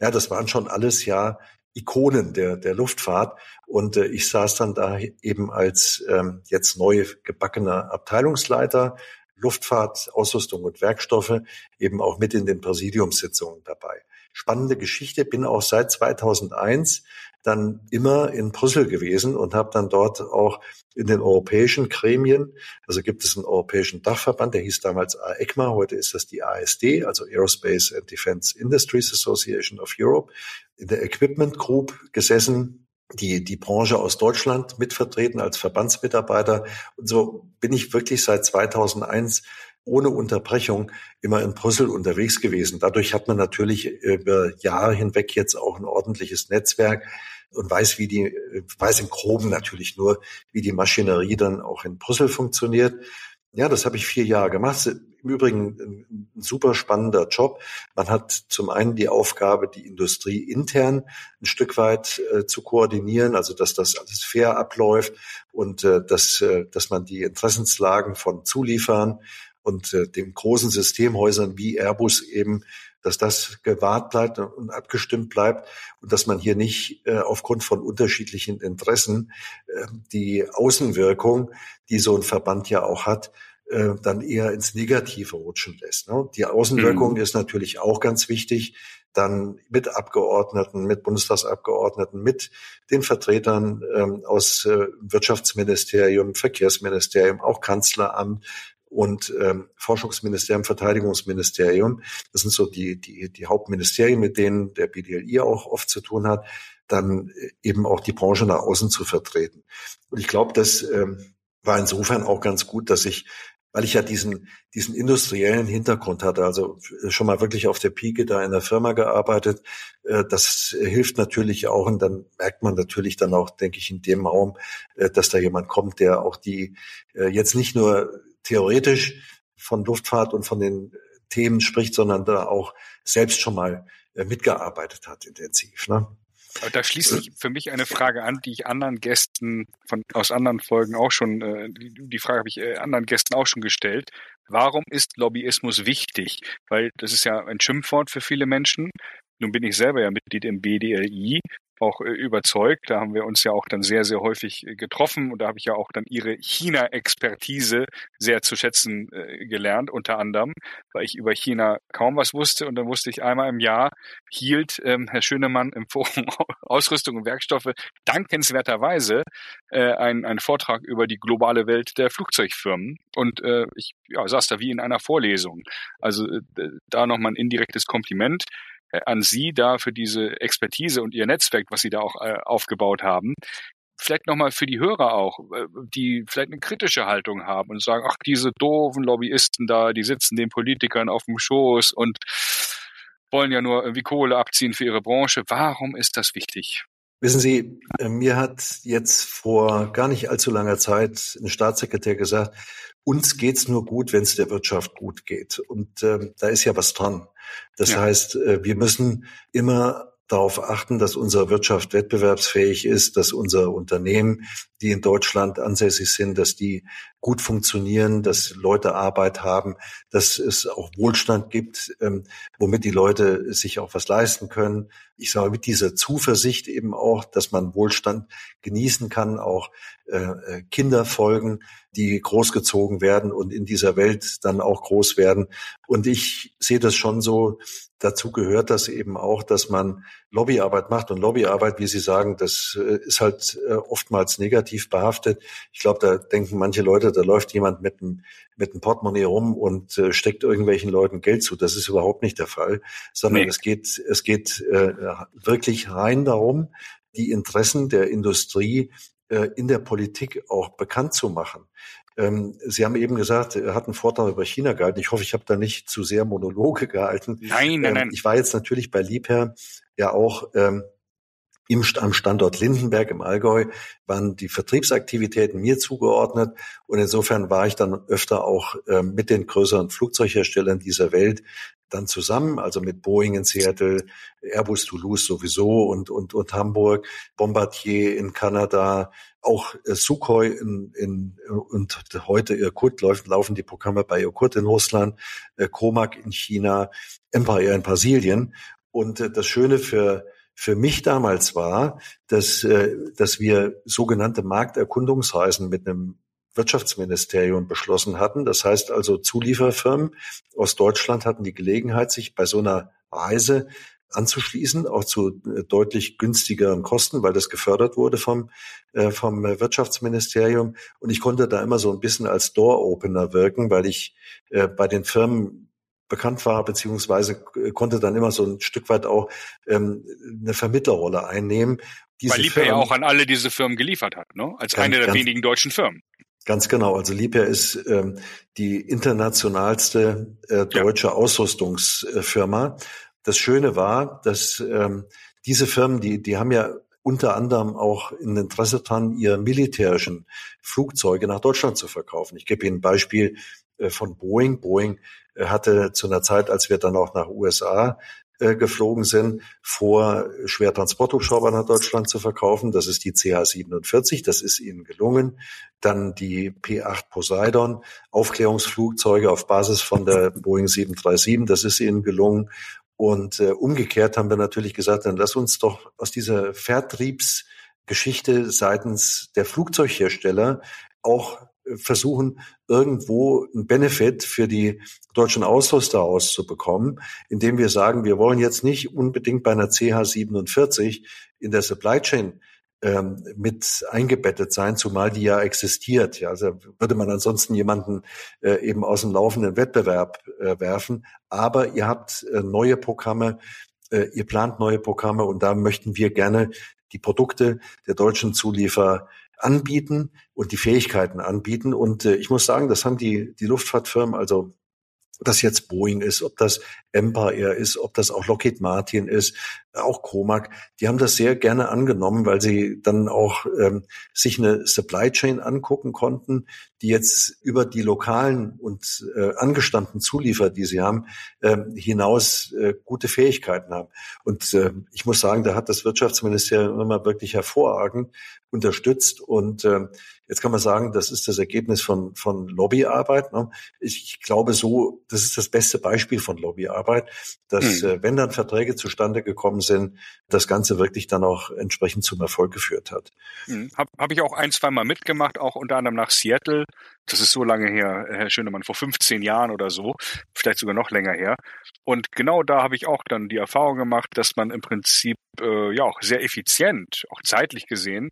ja, das waren schon alles ja Ikonen der, der Luftfahrt. Und äh, ich saß dann da eben als ähm, jetzt neu gebackener Abteilungsleiter Luftfahrt, Ausrüstung und Werkstoffe eben auch mit in den Präsidiumssitzungen dabei. Spannende Geschichte, bin auch seit 2001 dann immer in Brüssel gewesen und habe dann dort auch in den europäischen Gremien, also gibt es einen europäischen Dachverband, der hieß damals AECMA, heute ist das die ASD, also Aerospace and Defense Industries Association of Europe, in der Equipment Group gesessen, die, die Branche aus Deutschland mitvertreten als Verbandsmitarbeiter. Und so bin ich wirklich seit 2001 ohne Unterbrechung immer in Brüssel unterwegs gewesen. Dadurch hat man natürlich über Jahre hinweg jetzt auch ein ordentliches Netzwerk und weiß, wie die, weiß im Groben natürlich nur, wie die Maschinerie dann auch in Brüssel funktioniert. Ja, das habe ich vier Jahre gemacht. Im Übrigen ein, super spannender Job. Man hat zum einen die Aufgabe, die Industrie intern ein Stück weit äh, zu koordinieren, also dass das alles fair abläuft und äh, dass, äh, dass man die Interessenslagen von Zulieferern und äh, den großen Systemhäusern wie Airbus eben dass das gewahrt bleibt und abgestimmt bleibt und dass man hier nicht äh, aufgrund von unterschiedlichen Interessen äh, die Außenwirkung, die so ein Verband ja auch hat, äh, dann eher ins Negative rutschen lässt. Ne? Die Außenwirkung mhm. ist natürlich auch ganz wichtig dann mit Abgeordneten, mit Bundestagsabgeordneten, mit den Vertretern ähm, aus äh, Wirtschaftsministerium, Verkehrsministerium, auch Kanzleramt, und ähm, Forschungsministerium, Verteidigungsministerium. Das sind so die, die, die Hauptministerien, mit denen der BDLI auch oft zu tun hat, dann äh, eben auch die Branche nach außen zu vertreten. Und ich glaube, das ähm, war insofern auch ganz gut, dass ich weil ich ja diesen, diesen industriellen Hintergrund hatte, also schon mal wirklich auf der Pike da in der Firma gearbeitet. Äh, das hilft natürlich auch und dann merkt man natürlich dann auch, denke ich, in dem Raum, äh, dass da jemand kommt, der auch die jetzt nicht nur theoretisch von Luftfahrt und von den Themen spricht, sondern da auch selbst schon mal äh, mitgearbeitet hat intensiv. Ne? Da schließt sich für mich eine Frage an, die ich anderen Gästen von, aus anderen Folgen auch schon, äh, die, die Frage habe ich äh, anderen Gästen auch schon gestellt. Warum ist Lobbyismus wichtig? Weil das ist ja ein Schimpfwort für viele Menschen. Nun bin ich selber ja Mitglied im BDLI auch äh, überzeugt. Da haben wir uns ja auch dann sehr, sehr häufig äh, getroffen und da habe ich ja auch dann Ihre China-Expertise sehr zu schätzen äh, gelernt, unter anderem, weil ich über China kaum was wusste und dann wusste ich einmal im Jahr hielt ähm, Herr Schönemann im Forum [LAUGHS] Ausrüstung und Werkstoffe dankenswerterweise äh, einen, einen Vortrag über die globale Welt der Flugzeugfirmen und äh, ich ja, saß da wie in einer Vorlesung. Also äh, da nochmal ein indirektes Kompliment. Äh, an Sie da für diese Expertise und Ihr Netzwerk, was Sie da auch äh, aufgebaut haben. Vielleicht nochmal für die Hörer auch, äh, die vielleicht eine kritische Haltung haben und sagen, ach, diese doofen Lobbyisten da, die sitzen den Politikern auf dem Schoß und wollen ja nur irgendwie Kohle abziehen für ihre Branche. Warum ist das wichtig? Wissen Sie, mir hat jetzt vor gar nicht allzu langer Zeit ein Staatssekretär gesagt, uns geht's nur gut, wenn es der Wirtschaft gut geht. Und äh, da ist ja was dran. Das ja. heißt, äh, wir müssen immer darauf achten, dass unsere Wirtschaft wettbewerbsfähig ist, dass unsere Unternehmen, die in Deutschland ansässig sind, dass die gut funktionieren, dass Leute Arbeit haben, dass es auch Wohlstand gibt, ähm, womit die Leute sich auch was leisten können. Ich sage mit dieser Zuversicht eben auch, dass man Wohlstand genießen kann, auch äh, äh Kinder folgen, die großgezogen werden und in dieser Welt dann auch groß werden. Und ich sehe das schon so, dazu gehört das eben auch, dass man Lobbyarbeit macht. Und Lobbyarbeit, wie Sie sagen, das äh, ist halt äh, oftmals negativ behaftet. Ich glaube, da denken manche Leute, da läuft jemand mit einem, mit einem Portemonnaie rum und äh, steckt irgendwelchen Leuten Geld zu. Das ist überhaupt nicht der Fall, sondern nee. es geht, es geht äh, wirklich rein darum, die Interessen der Industrie in der Politik auch bekannt zu machen. Ähm, Sie haben eben gesagt, er hat einen Vortrag über China gehalten. Ich hoffe, ich habe da nicht zu sehr Monologe gehalten. Nein, nein, ähm, nein. Ich war jetzt natürlich bei Liebherr ja auch ähm, im, am Standort Lindenberg im Allgäu waren die Vertriebsaktivitäten mir zugeordnet und insofern war ich dann öfter auch äh, mit den größeren Flugzeugherstellern dieser Welt dann zusammen, also mit Boeing in Seattle, Airbus Toulouse sowieso und, und, und Hamburg, Bombardier in Kanada, auch äh, Sukhoi in, in, und heute Irkut laufen, laufen die Programme bei Irkut in Russland, äh, Comac in China, Empire in Brasilien. Und äh, das Schöne für für mich damals war, dass, äh, dass wir sogenannte Markterkundungsreisen mit einem Wirtschaftsministerium beschlossen hatten. Das heißt also, Zulieferfirmen aus Deutschland hatten die Gelegenheit, sich bei so einer Reise anzuschließen, auch zu äh, deutlich günstigeren Kosten, weil das gefördert wurde vom, äh, vom Wirtschaftsministerium. Und ich konnte da immer so ein bisschen als Door-Opener wirken, weil ich bei den Firmen bekannt war, beziehungsweise konnte dann immer so ein Stück weit auch ähm, eine Vermittlerrolle einnehmen. Diese Weil Liebherr ja auch an alle diese Firmen geliefert hat, ne? als ganz, eine der wenigen deutschen Firmen. Ganz genau. Also Liebherr ist ähm, die internationalste äh, deutsche ja. Ausrüstungsfirma. Das Schöne war, dass ähm, diese Firmen, die, die haben ja unter anderem auch ein Interesse daran, ihre militärischen Flugzeuge nach Deutschland zu verkaufen. Ich gebe Ihnen ein Beispiel äh, von Boeing. Boeing hatte zu einer Zeit, als wir dann auch nach USA äh, geflogen sind, vor, Schwertransporthubschrauber nach Deutschland zu verkaufen. Das ist die CH-47, das ist ihnen gelungen. Dann die P-8 Poseidon, Aufklärungsflugzeuge auf Basis von der Boeing 737, das ist ihnen gelungen. Und äh, umgekehrt haben wir natürlich gesagt, dann lass uns doch aus dieser Vertriebsgeschichte seitens der Flugzeughersteller auch versuchen, irgendwo einen Benefit für die deutschen Ausrüster auszubekommen, indem wir sagen, wir wollen jetzt nicht unbedingt bei einer CH47 in der Supply Chain ähm, mit eingebettet sein, zumal die ja existiert. Ja, also würde man ansonsten jemanden äh, eben aus dem laufenden Wettbewerb äh, werfen. Aber ihr habt äh, neue Programme, äh, ihr plant neue Programme und da möchten wir gerne die Produkte der deutschen Zulieferer anbieten und die Fähigkeiten anbieten. Und äh, ich muss sagen, das haben die, die Luftfahrtfirmen, also das jetzt Boeing ist, ob das Empire ist, ob das auch Lockheed Martin ist, auch Comac, die haben das sehr gerne angenommen, weil sie dann auch ähm, sich eine Supply Chain angucken konnten, die jetzt über die lokalen und äh, angestammten Zulieferer, die sie haben, äh, hinaus äh, gute Fähigkeiten haben. Und äh, ich muss sagen, da hat das Wirtschaftsministerium immer wirklich hervorragend unterstützt. Und äh, Jetzt kann man sagen, das ist das Ergebnis von, von Lobbyarbeit. Ne? Ich glaube so, das ist das beste Beispiel von Lobbyarbeit, dass mhm. äh, wenn dann Verträge zustande gekommen sind, das Ganze wirklich dann auch entsprechend zum Erfolg geführt hat. Mhm. Habe hab ich auch ein, zwei Mal mitgemacht, auch unter anderem nach Seattle. Das ist so lange her, Herr Schönemann, vor 15 Jahren oder so, vielleicht sogar noch länger her. Und genau da habe ich auch dann die Erfahrung gemacht, dass man im Prinzip äh, ja auch sehr effizient, auch zeitlich gesehen,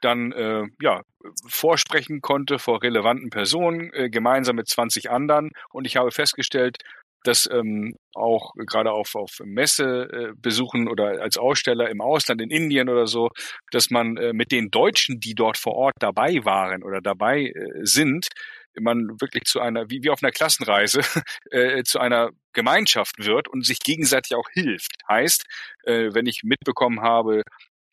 dann äh, ja vorsprechen konnte vor relevanten Personen äh, gemeinsam mit 20 anderen und ich habe festgestellt, dass ähm, auch gerade auf, auf Messebesuchen äh, oder als Aussteller im Ausland, in Indien oder so, dass man äh, mit den Deutschen, die dort vor Ort dabei waren oder dabei äh, sind, man wirklich zu einer, wie, wie auf einer Klassenreise, [LAUGHS] äh, zu einer Gemeinschaft wird und sich gegenseitig auch hilft. Heißt, äh, wenn ich mitbekommen habe,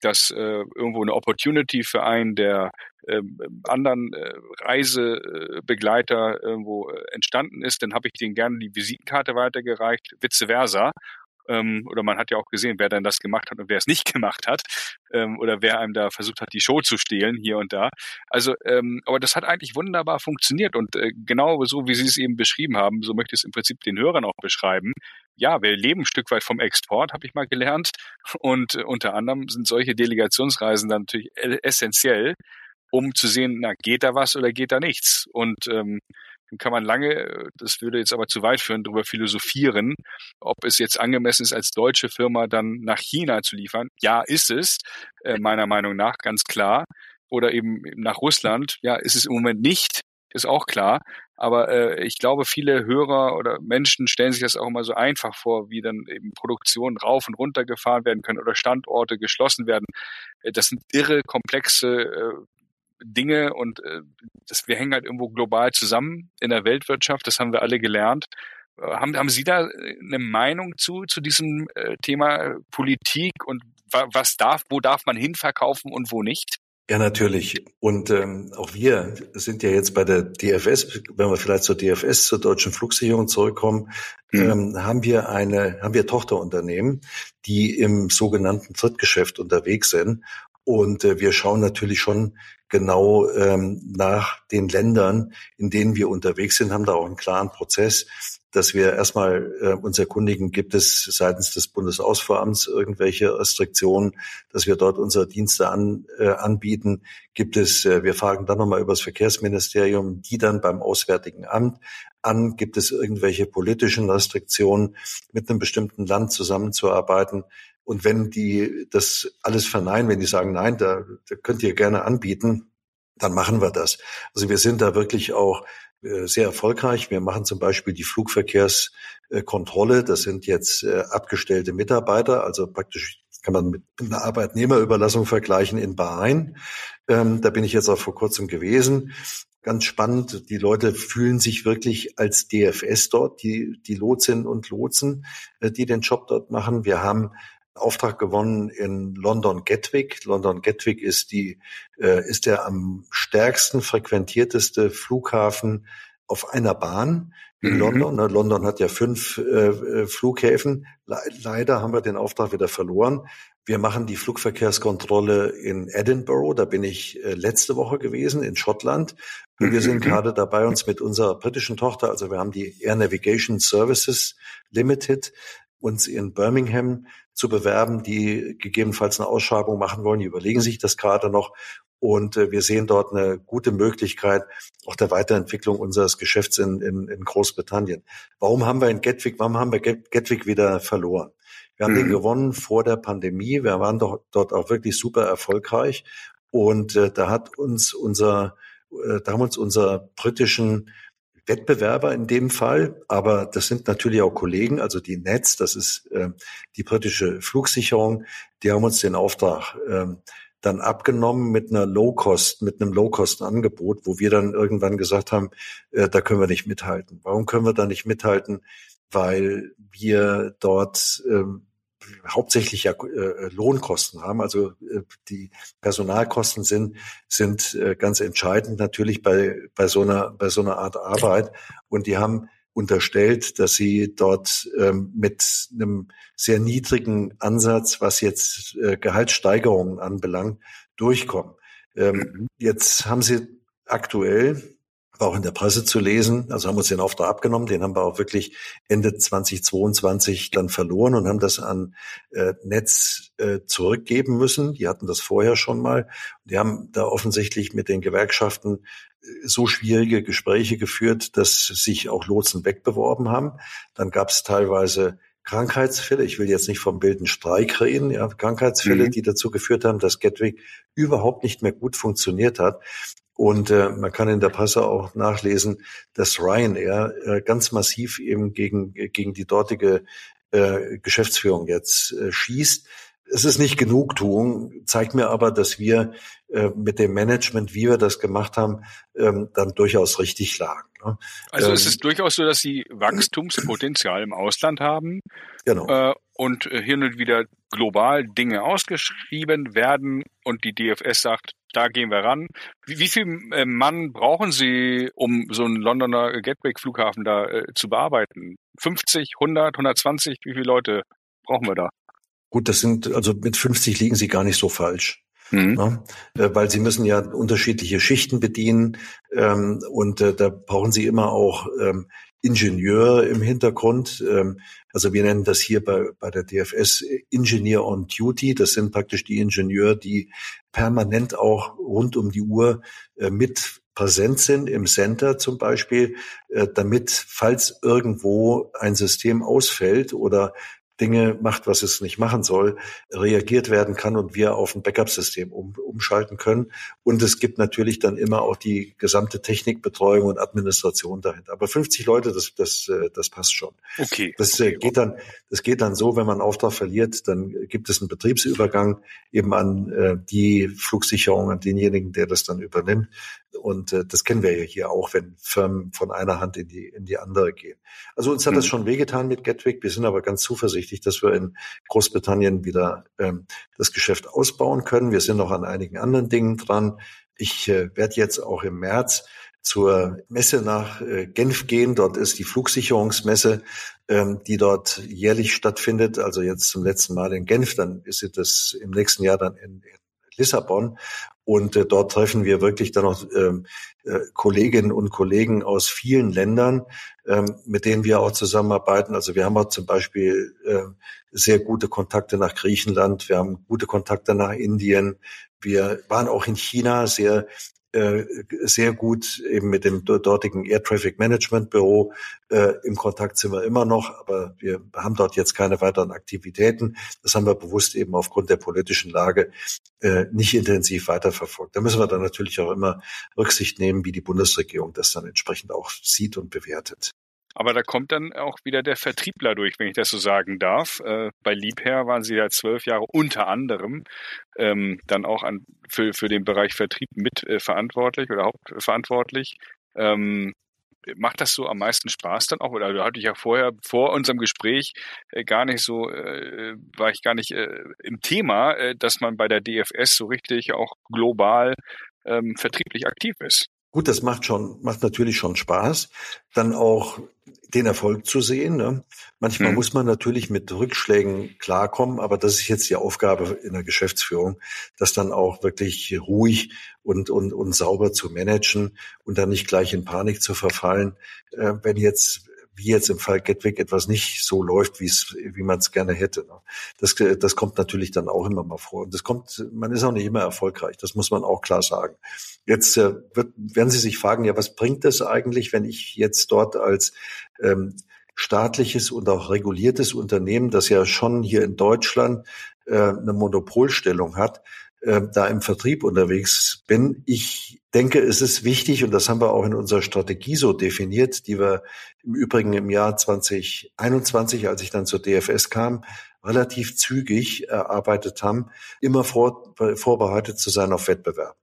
dass äh, irgendwo eine Opportunity für einen der äh, anderen äh, Reisebegleiter irgendwo äh, entstanden ist, dann habe ich denen gerne die Visitenkarte weitergereicht, vice versa ähm, oder man hat ja auch gesehen, wer dann das gemacht hat und wer es nicht [LAUGHS] gemacht hat ähm, oder wer einem da versucht hat, die Show zu stehlen hier und da. Also, ähm, aber das hat eigentlich wunderbar funktioniert und äh, genau so, wie Sie es eben beschrieben haben, so möchte ich es im Prinzip den Hörern auch beschreiben. Ja, wir leben ein Stück weit vom Export, habe ich mal gelernt und äh, unter anderem sind solche Delegationsreisen dann natürlich essentiell, um zu sehen, na, geht da was oder geht da nichts? Und ähm, dann kann man lange, das würde jetzt aber zu weit führen, darüber philosophieren, ob es jetzt angemessen ist, als deutsche Firma dann nach China zu liefern. Ja, ist es, äh, meiner Meinung nach, ganz klar. Oder eben nach Russland. Ja, ist es im Moment nicht, ist auch klar. Aber äh, ich glaube, viele Hörer oder Menschen stellen sich das auch immer so einfach vor, wie dann eben Produktionen rauf und runter gefahren werden können oder Standorte geschlossen werden. Äh, das sind irre komplexe äh, Dinge und äh, das, wir hängen halt irgendwo global zusammen in der Weltwirtschaft, das haben wir alle gelernt. Äh, haben, haben Sie da äh, eine Meinung zu, zu diesem äh, Thema Politik und wa was darf, wo darf man hinverkaufen und wo nicht? Ja, natürlich. Und ähm, auch wir sind ja jetzt bei der DFS, wenn wir vielleicht zur DFS, zur deutschen Flugsicherung zurückkommen, mhm. ähm, haben wir eine, haben wir Tochterunternehmen, die im sogenannten Drittgeschäft unterwegs sind. Und äh, wir schauen natürlich schon genau ähm, nach den Ländern, in denen wir unterwegs sind, haben da auch einen klaren Prozess, dass wir erstmal äh, uns erkundigen, gibt es seitens des Bundesausfuhramts irgendwelche Restriktionen, dass wir dort unsere Dienste an, äh, anbieten. Gibt es, äh, wir fragen dann nochmal über das Verkehrsministerium, die dann beim Auswärtigen Amt an, gibt es irgendwelche politischen Restriktionen, mit einem bestimmten Land zusammenzuarbeiten. Und wenn die das alles verneinen, wenn die sagen, nein, da, da könnt ihr gerne anbieten, dann machen wir das. Also wir sind da wirklich auch äh, sehr erfolgreich. Wir machen zum Beispiel die Flugverkehrskontrolle. Das sind jetzt äh, abgestellte Mitarbeiter, also praktisch kann man mit einer Arbeitnehmerüberlassung vergleichen in Bahrain. Ähm, da bin ich jetzt auch vor kurzem gewesen. Ganz spannend. Die Leute fühlen sich wirklich als DFS dort, die, die Lotsinnen und Lotsen, äh, die den Job dort machen. Wir haben Auftrag gewonnen in London Gatwick. London Gatwick ist die äh, ist der am stärksten frequentierteste Flughafen auf einer Bahn in mhm. London. Ne, London hat ja fünf äh, äh, Flughäfen. Le leider haben wir den Auftrag wieder verloren. Wir machen die Flugverkehrskontrolle in Edinburgh. Da bin ich äh, letzte Woche gewesen, in Schottland. Und wir sind mhm. gerade dabei, uns mit unserer britischen Tochter, also wir haben die Air Navigation Services Limited, uns in Birmingham zu bewerben, die gegebenenfalls eine Ausschreibung machen wollen. Die überlegen sich das gerade noch. Und äh, wir sehen dort eine gute Möglichkeit auch der Weiterentwicklung unseres Geschäfts in, in, in Großbritannien. Warum haben wir in Gatwick, warum haben wir Gatwick wieder verloren? Wir haben mhm. den gewonnen vor der Pandemie. Wir waren doch dort auch wirklich super erfolgreich. Und äh, da hat uns unser, äh, da haben uns unsere britischen Wettbewerber in dem Fall, aber das sind natürlich auch Kollegen, also die Netz, das ist äh, die britische Flugsicherung, die haben uns den Auftrag äh, dann abgenommen mit einer Low-Cost, mit einem Low-Cost-Angebot, wo wir dann irgendwann gesagt haben, äh, da können wir nicht mithalten. Warum können wir da nicht mithalten? Weil wir dort ähm, hauptsächlich ja äh, Lohnkosten haben. Also äh, die Personalkosten sind sind äh, ganz entscheidend natürlich bei bei so einer bei so einer Art Arbeit. Und die haben unterstellt, dass sie dort ähm, mit einem sehr niedrigen Ansatz, was jetzt äh, Gehaltssteigerungen anbelangt, durchkommen. Ähm, mhm. Jetzt haben sie aktuell war auch in der Presse zu lesen. Also haben uns den Auftrag abgenommen, den haben wir auch wirklich Ende 2022 dann verloren und haben das an äh, Netz äh, zurückgeben müssen. Die hatten das vorher schon mal. Die haben da offensichtlich mit den Gewerkschaften äh, so schwierige Gespräche geführt, dass sich auch Lotsen wegbeworben haben. Dann gab es teilweise Krankheitsfälle, ich will jetzt nicht vom wilden Streik reden, ja, Krankheitsfälle, mhm. die dazu geführt haben, dass Gatwick überhaupt nicht mehr gut funktioniert hat. Und äh, man kann in der Presse auch nachlesen, dass Ryanair äh, ganz massiv eben gegen, gegen die dortige äh, Geschäftsführung jetzt äh, schießt. Es ist nicht Genugtuung, zeigt mir aber, dass wir äh, mit dem Management, wie wir das gemacht haben, ähm, dann durchaus richtig lagen. Ne? Also ähm, es ist durchaus so, dass Sie Wachstumspotenzial im Ausland haben genau. äh, und äh, hier und wieder global Dinge ausgeschrieben werden und die DFS sagt, da gehen wir ran. Wie, wie viel äh, Mann brauchen Sie, um so einen Londoner Gatwick-Flughafen da äh, zu bearbeiten? 50, 100, 120? Wie viele Leute brauchen wir da? Gut, das sind, also mit 50 liegen Sie gar nicht so falsch. Mhm. Ja, äh, weil sie müssen ja unterschiedliche Schichten bedienen ähm, und äh, da brauchen sie immer auch ähm, Ingenieur im Hintergrund. Ähm, also wir nennen das hier bei, bei der DFS Engineer on Duty. Das sind praktisch die Ingenieure, die permanent auch rund um die Uhr äh, mit präsent sind im Center zum Beispiel, äh, damit, falls irgendwo ein System ausfällt oder Dinge macht, was es nicht machen soll, reagiert werden kann und wir auf ein Backup-System um, umschalten können. Und es gibt natürlich dann immer auch die gesamte Technikbetreuung und Administration dahinter. Aber 50 Leute, das, das, äh, das passt schon. Okay. Das äh, okay. geht dann, das geht dann so, wenn man einen Auftrag verliert, dann gibt es einen Betriebsübergang eben an äh, die Flugsicherung, an denjenigen, der das dann übernimmt. Und äh, das kennen wir ja hier auch, wenn Firmen von einer Hand in die, in die andere gehen. Also uns hat mhm. das schon wehgetan mit Gatwick. Wir sind aber ganz zuversichtlich, dass wir in Großbritannien wieder ähm, das Geschäft ausbauen können. Wir sind noch an einigen anderen Dingen dran. Ich äh, werde jetzt auch im März zur Messe nach äh, Genf gehen. Dort ist die Flugsicherungsmesse, ähm, die dort jährlich stattfindet. Also jetzt zum letzten Mal in Genf. Dann ist es im nächsten Jahr dann in, in Lissabon. Und äh, dort treffen wir wirklich dann noch ähm, äh, Kolleginnen und Kollegen aus vielen Ländern, ähm, mit denen wir auch zusammenarbeiten. Also wir haben auch zum Beispiel äh, sehr gute Kontakte nach Griechenland, wir haben gute Kontakte nach Indien. Wir waren auch in China sehr sehr gut eben mit dem dortigen Air Traffic Management Büro äh, im Kontakt sind wir immer noch, aber wir haben dort jetzt keine weiteren Aktivitäten. Das haben wir bewusst eben aufgrund der politischen Lage äh, nicht intensiv weiterverfolgt. Da müssen wir dann natürlich auch immer Rücksicht nehmen, wie die Bundesregierung das dann entsprechend auch sieht und bewertet. Aber da kommt dann auch wieder der Vertriebler durch, wenn ich das so sagen darf. Äh, bei Liebherr waren Sie ja zwölf Jahre unter anderem ähm, dann auch an, für, für den Bereich Vertrieb mit äh, verantwortlich oder hauptverantwortlich. Ähm, macht das so am meisten Spaß dann auch? Oder da hatte ich ja vorher, vor unserem Gespräch, äh, gar nicht so, äh, war ich gar nicht äh, im Thema, äh, dass man bei der DFS so richtig auch global ähm, vertrieblich aktiv ist. Gut, das macht schon, macht natürlich schon Spaß, dann auch den Erfolg zu sehen. Ne? Manchmal hm. muss man natürlich mit Rückschlägen klarkommen, aber das ist jetzt die Aufgabe in der Geschäftsführung, das dann auch wirklich ruhig und, und, und sauber zu managen und dann nicht gleich in Panik zu verfallen, äh, wenn jetzt wie jetzt im Fall Gatwick etwas nicht so läuft, wie es, wie man es gerne hätte. Ne? Das, das kommt natürlich dann auch immer mal vor. Und das kommt, man ist auch nicht immer erfolgreich. Das muss man auch klar sagen. Jetzt äh, wird, werden Sie sich fragen, ja, was bringt das eigentlich, wenn ich jetzt dort als ähm, staatliches und auch reguliertes Unternehmen, das ja schon hier in Deutschland äh, eine Monopolstellung hat, äh, da im Vertrieb unterwegs bin. Ich denke, es ist wichtig, und das haben wir auch in unserer Strategie so definiert, die wir im Übrigen im Jahr 2021, als ich dann zur DFS kam, relativ zügig erarbeitet haben, immer vor, vorbereitet zu sein auf Wettbewerb.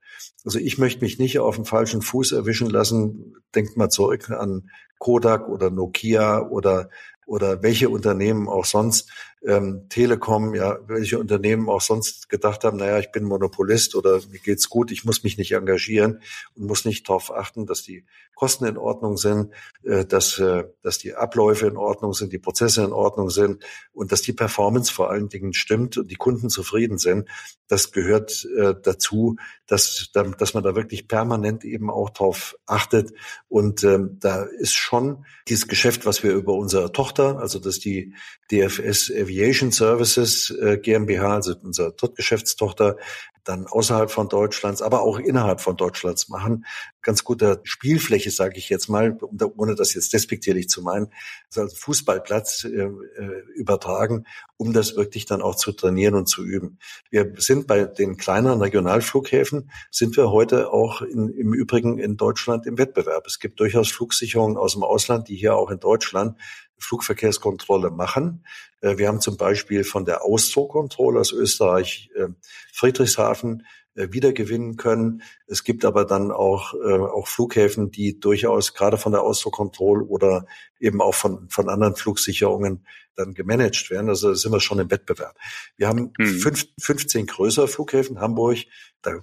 Also ich möchte mich nicht auf den falschen Fuß erwischen lassen. Denkt mal zurück an Kodak oder Nokia oder oder welche Unternehmen auch sonst, ähm, Telekom, ja, welche Unternehmen auch sonst gedacht haben, naja, ich bin Monopolist oder mir geht's gut, ich muss mich nicht engagieren und muss nicht darauf achten, dass die Kosten in Ordnung sind, äh, dass, äh, dass die Abläufe in Ordnung sind, die Prozesse in Ordnung sind und dass die Performance vor allen Dingen stimmt und die Kunden zufrieden sind. Das gehört äh, dazu, dass, dass man da wirklich permanent eben auch drauf achtet. Und ähm, da ist schon dieses Geschäft, was wir über unsere Tochter, also das die DFS Aviation Services äh, GmbH, also unsere Drittgeschäftstochter, dann außerhalb von Deutschlands, aber auch innerhalb von Deutschlands machen. Ganz guter Spielfläche, sage ich jetzt mal, ohne das jetzt despektierlich zu meinen, also Fußballplatz äh, äh, übertragen, um das wirklich dann auch zu trainieren und zu üben. Wir sind bei den kleineren Regionalflughäfen, sind wir heute auch in, im Übrigen in Deutschland im Wettbewerb. Es gibt durchaus Flugsicherungen aus dem Ausland, die hier auch in Deutschland Flugverkehrskontrolle machen. Äh, wir haben zum Beispiel von der Ausdruckkontrolle aus Österreich äh, Friedrichshafen äh, wiedergewinnen können. Es gibt aber dann auch, auch Flughäfen, die durchaus gerade von der Ausdruckkontrolle oder eben auch von, von anderen Flugsicherungen dann gemanagt werden. Also sind wir schon im Wettbewerb. Wir haben hm. fünf, 15 größere Flughäfen, Hamburg, da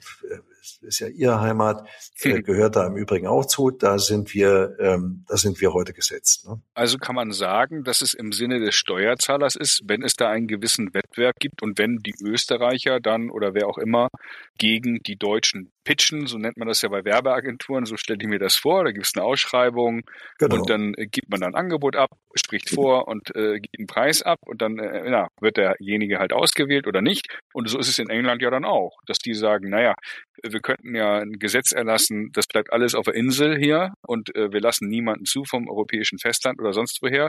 ist ja Ihre Heimat, äh, gehört da im Übrigen auch zu. Da sind wir, ähm, da sind wir heute gesetzt. Ne? Also kann man sagen, dass es im Sinne des Steuerzahlers ist, wenn es da einen gewissen Wettbewerb gibt und wenn die Österreicher dann oder wer auch immer gegen die Deutschen pitchen, so nennt man das ja bei Werbeagenturen, so stelle ich mir das vor, da gibt es eine Ausschreibung genau. und dann äh, gibt man dann ein Angebot ab, spricht vor und äh, gibt einen Preis ab und dann äh, ja, wird derjenige halt ausgewählt oder nicht. Und so ist es in England ja dann auch, dass die sagen, naja, wir könnten ja ein Gesetz erlassen, das bleibt alles auf der Insel hier und äh, wir lassen niemanden zu vom europäischen Festland oder sonst woher.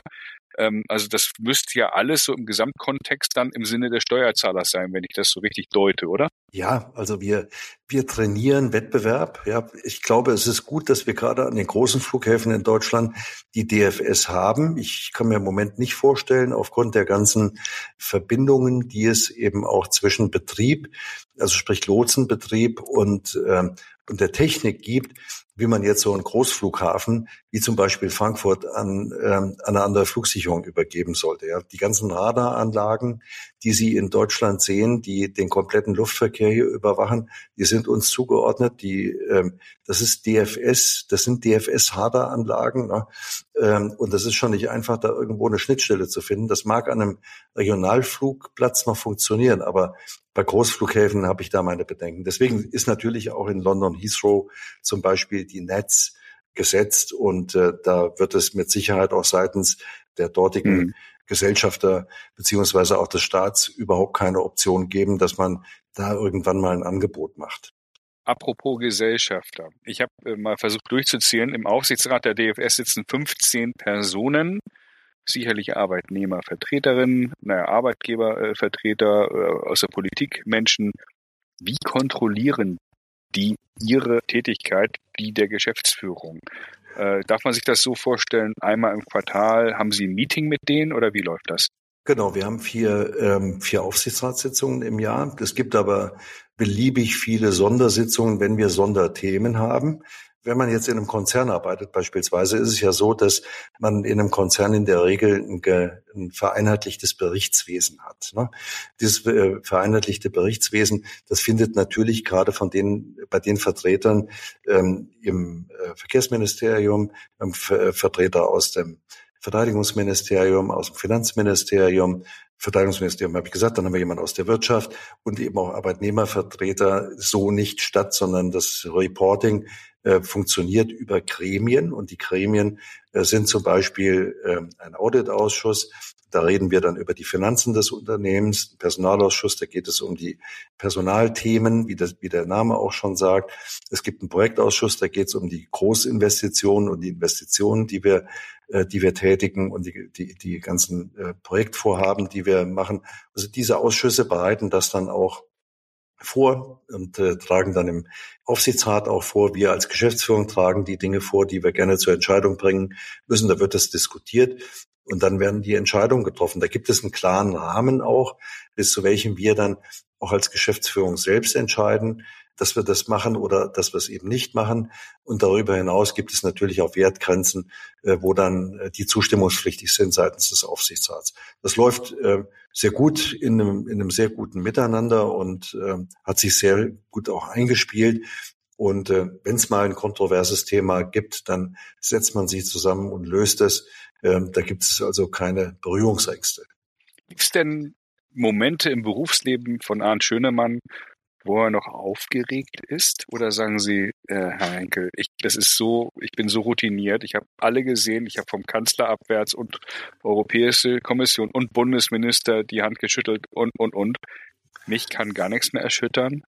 Ähm, also das müsste ja alles so im Gesamtkontext dann im Sinne des Steuerzahlers sein, wenn ich das so richtig deute, oder? Ja, also wir, wir trainieren Wettbewerb. Ja, ich glaube, es ist gut, dass wir gerade an den großen Flughäfen in Deutschland die DFS haben. Ich kann mir im Moment nicht vorstellen, aufgrund der ganzen Verbindungen, die es eben auch zwischen Betrieb, also sprich Lotsenbetrieb und, äh, und der Technik gibt, wie man jetzt so einen Großflughafen wie zum Beispiel Frankfurt an, ähm, eine andere Flugsicherung übergeben sollte. Ja. Die ganzen Radaranlagen, die Sie in Deutschland sehen, die den kompletten Luftverkehr hier überwachen, die sind uns zugeordnet. Die, ähm, das ist DFS, das sind DFS-Radaranlagen. Ne? Ähm, und das ist schon nicht einfach, da irgendwo eine Schnittstelle zu finden. Das mag an einem Regionalflugplatz noch funktionieren, aber bei Großflughäfen habe ich da meine Bedenken. Deswegen ist natürlich auch in London Heathrow zum Beispiel die Netz gesetzt und äh, da wird es mit Sicherheit auch seitens der dortigen mhm. Gesellschafter beziehungsweise auch des Staats überhaupt keine Option geben, dass man da irgendwann mal ein Angebot macht. Apropos Gesellschafter. Ich habe äh, mal versucht durchzuziehen. Im Aufsichtsrat der DFS sitzen 15 Personen, sicherlich Arbeitnehmervertreterinnen, naja, Arbeitgebervertreter äh, aus der Politik, Menschen. Wie kontrollieren die ihre Tätigkeit, die der Geschäftsführung. Äh, darf man sich das so vorstellen, einmal im Quartal haben Sie ein Meeting mit denen oder wie läuft das? Genau, wir haben vier, ähm, vier Aufsichtsratssitzungen im Jahr. Es gibt aber beliebig viele Sondersitzungen, wenn wir Sonderthemen haben wenn man jetzt in einem Konzern arbeitet beispielsweise, ist es ja so, dass man in einem Konzern in der Regel ein, ein vereinheitlichtes Berichtswesen hat. Ne? Dieses äh, vereinheitlichte Berichtswesen, das findet natürlich gerade von den, bei den Vertretern ähm, im äh, Verkehrsministerium, ähm, Vertreter aus dem Verteidigungsministerium, aus dem Finanzministerium, Verteidigungsministerium habe ich gesagt, dann haben wir jemanden aus der Wirtschaft und eben auch Arbeitnehmervertreter so nicht statt, sondern das Reporting äh, funktioniert über Gremien und die Gremien äh, sind zum Beispiel äh, ein Auditausschuss. Da reden wir dann über die Finanzen des Unternehmens, Personalausschuss, da geht es um die Personalthemen, wie, das, wie der Name auch schon sagt. Es gibt einen Projektausschuss, da geht es um die Großinvestitionen und die Investitionen, die wir, äh, die wir tätigen und die, die, die ganzen äh, Projektvorhaben, die wir machen. Also diese Ausschüsse bereiten das dann auch vor und äh, tragen dann im Aufsichtsrat auch vor. Wir als Geschäftsführung tragen die Dinge vor, die wir gerne zur Entscheidung bringen müssen. Da wird das diskutiert und dann werden die Entscheidungen getroffen. Da gibt es einen klaren Rahmen auch, bis zu welchem wir dann auch als Geschäftsführung selbst entscheiden. Dass wir das machen oder dass wir es eben nicht machen. Und darüber hinaus gibt es natürlich auch Wertgrenzen, äh, wo dann äh, die zustimmungspflichtig sind seitens des Aufsichtsrats. Das läuft äh, sehr gut in einem, in einem sehr guten Miteinander und hat sich sehr gut auch eingespielt. Und äh, wenn es mal ein kontroverses Thema gibt, dann setzt man sich zusammen und löst es. Ähm, da gibt es also keine Berührungsängste. Gibt es denn Momente im Berufsleben von Arndt Schönemann, wo er noch aufgeregt ist? Oder sagen Sie, äh, Herr Henkel, ich, das ist so, ich bin so routiniert, ich habe alle gesehen, ich habe vom Kanzler abwärts und Europäische Kommission und Bundesminister die Hand geschüttelt und, und, und. Mich kann gar nichts mehr erschüttern.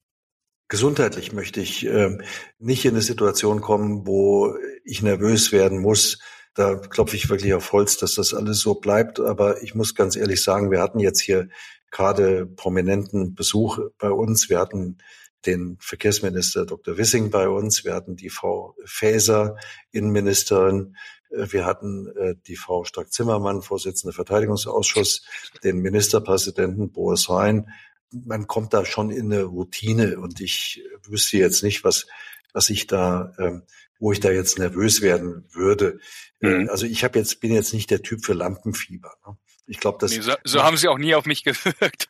Gesundheitlich möchte ich äh, nicht in eine Situation kommen, wo ich nervös werden muss. Da klopfe ich wirklich auf Holz, dass das alles so bleibt. Aber ich muss ganz ehrlich sagen, wir hatten jetzt hier gerade prominenten Besuch bei uns. Wir hatten den Verkehrsminister Dr. Wissing bei uns. Wir hatten die Frau Faeser, Innenministerin. Wir hatten äh, die Frau Strack-Zimmermann, Vorsitzende Verteidigungsausschuss, den Ministerpräsidenten Boris Rhein. Man kommt da schon in eine Routine und ich wüsste jetzt nicht, was, was ich da, ähm, wo ich da jetzt nervös werden würde. Mhm. Also ich habe jetzt, bin jetzt nicht der Typ für Lampenfieber. Ne? Ich glaube, das. Nee, so, so haben Sie auch nie auf mich [LAUGHS] gewirkt.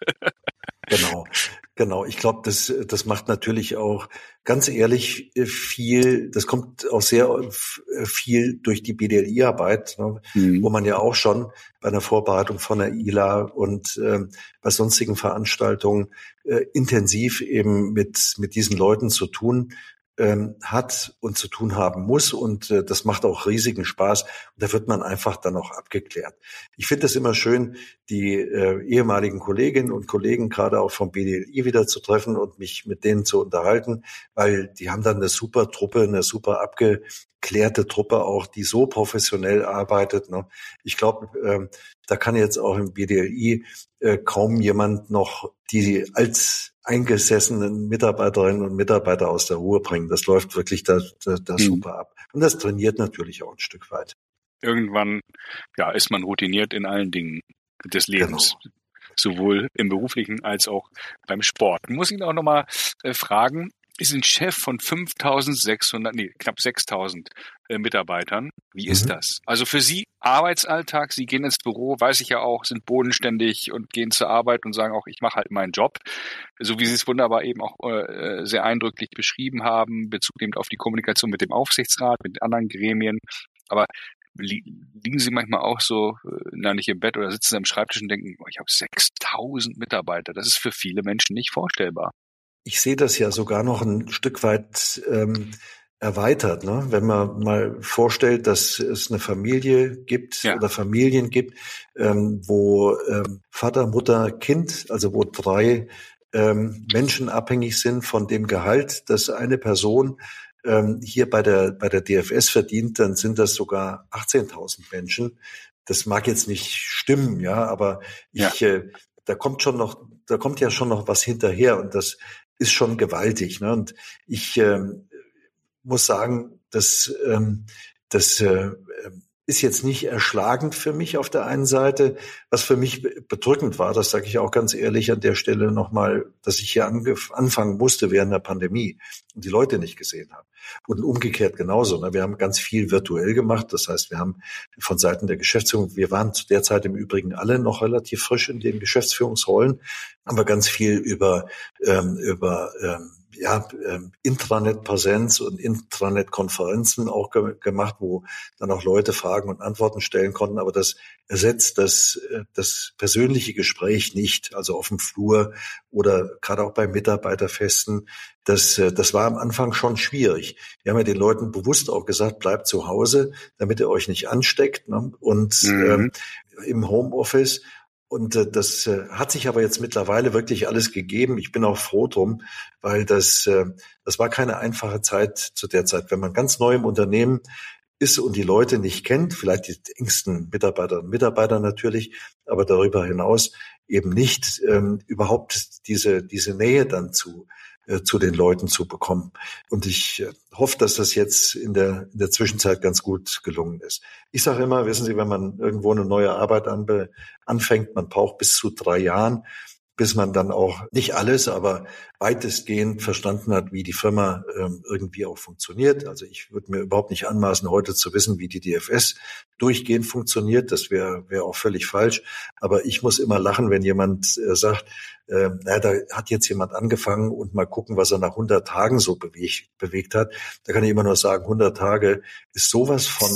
genau, genau. Ich glaube, das, das macht natürlich auch ganz ehrlich viel. Das kommt auch sehr viel durch die BDLI-Arbeit, ne, mhm. wo man ja auch schon bei einer Vorbereitung von der ILA und äh, bei sonstigen Veranstaltungen äh, intensiv eben mit mit diesen Leuten zu tun ähm, hat und zu tun haben muss. Und äh, das macht auch riesigen Spaß. Und da wird man einfach dann auch abgeklärt. Ich finde es immer schön, die äh, ehemaligen Kolleginnen und Kollegen gerade auch vom BDLI wieder zu treffen und mich mit denen zu unterhalten, weil die haben dann eine super Truppe, eine super abgeklärte Truppe auch, die so professionell arbeitet. Ne? Ich glaube, ähm, da kann jetzt auch im BDLI äh, kaum jemand noch die als eingesessenen Mitarbeiterinnen und Mitarbeiter aus der Ruhe bringen. Das läuft wirklich da, da, da mhm. super ab. Und das trainiert natürlich auch ein Stück weit. Irgendwann ja, ist man routiniert in allen Dingen des Lebens. Genau. Sowohl im beruflichen als auch beim Sport. Muss ich auch nochmal äh, fragen, ist ein Chef von 5600, nee, knapp 6000 äh, Mitarbeitern. Wie ist mhm. das? Also für Sie Arbeitsalltag, Sie gehen ins Büro, weiß ich ja auch, sind bodenständig und gehen zur Arbeit und sagen auch, ich mache halt meinen Job. So wie Sie es wunderbar eben auch äh, sehr eindrücklich beschrieben haben, Bezug eben auf die Kommunikation mit dem Aufsichtsrat, mit anderen Gremien. Aber li liegen Sie manchmal auch so, äh, na nicht im Bett oder sitzen Sie am Schreibtisch und denken, oh, ich habe 6000 Mitarbeiter. Das ist für viele Menschen nicht vorstellbar ich sehe das ja sogar noch ein Stück weit ähm, erweitert. Ne? Wenn man mal vorstellt, dass es eine Familie gibt ja. oder Familien gibt, ähm, wo ähm, Vater, Mutter, Kind, also wo drei ähm, Menschen abhängig sind von dem Gehalt, das eine Person ähm, hier bei der, bei der DFS verdient, dann sind das sogar 18.000 Menschen. Das mag jetzt nicht stimmen, ja, aber ich, ja. Äh, da kommt schon noch, da kommt ja schon noch was hinterher und das ist schon gewaltig. Ne? Und ich ähm, muss sagen, dass ähm, das äh, ist jetzt nicht erschlagend für mich auf der einen Seite. Was für mich bedrückend war, das sage ich auch ganz ehrlich an der Stelle nochmal, dass ich hier anfangen musste während der Pandemie und die Leute nicht gesehen habe. Und umgekehrt genauso. Ne? Wir haben ganz viel virtuell gemacht. Das heißt, wir haben von Seiten der Geschäftsführung, wir waren zu der Zeit im Übrigen alle noch relativ frisch in den Geschäftsführungsrollen, aber ganz viel über, ähm, über ähm, ja, ähm, Intranet-Präsenz und Intranet-Konferenzen auch ge gemacht, wo dann auch Leute Fragen und Antworten stellen konnten. Aber das ersetzt das, äh, das persönliche Gespräch nicht, also auf dem Flur oder gerade auch bei Mitarbeiterfesten. Das, äh, das war am Anfang schon schwierig. Wir haben ja den Leuten bewusst auch gesagt, bleibt zu Hause, damit ihr euch nicht ansteckt. Ne? Und mhm. ähm, im Homeoffice und äh, das äh, hat sich aber jetzt mittlerweile wirklich alles gegeben. Ich bin auch froh drum, weil das, äh, das war keine einfache Zeit zu der Zeit. Wenn man ganz neu im Unternehmen ist und die Leute nicht kennt, vielleicht die engsten Mitarbeiterinnen und Mitarbeiter natürlich, aber darüber hinaus eben nicht ähm, überhaupt diese, diese Nähe dann zu zu den Leuten zu bekommen. Und ich äh, hoffe, dass das jetzt in der, in der Zwischenzeit ganz gut gelungen ist. Ich sage immer, wissen Sie, wenn man irgendwo eine neue Arbeit anfängt, man braucht bis zu drei Jahren, bis man dann auch nicht alles, aber weitestgehend verstanden hat, wie die Firma ähm, irgendwie auch funktioniert. Also ich würde mir überhaupt nicht anmaßen, heute zu wissen, wie die DFS durchgehend funktioniert. Das wäre wäre auch völlig falsch. Aber ich muss immer lachen, wenn jemand äh, sagt, äh, na, da hat jetzt jemand angefangen und mal gucken, was er nach 100 Tagen so bewegt, bewegt hat. Da kann ich immer nur sagen, 100 Tage ist sowas von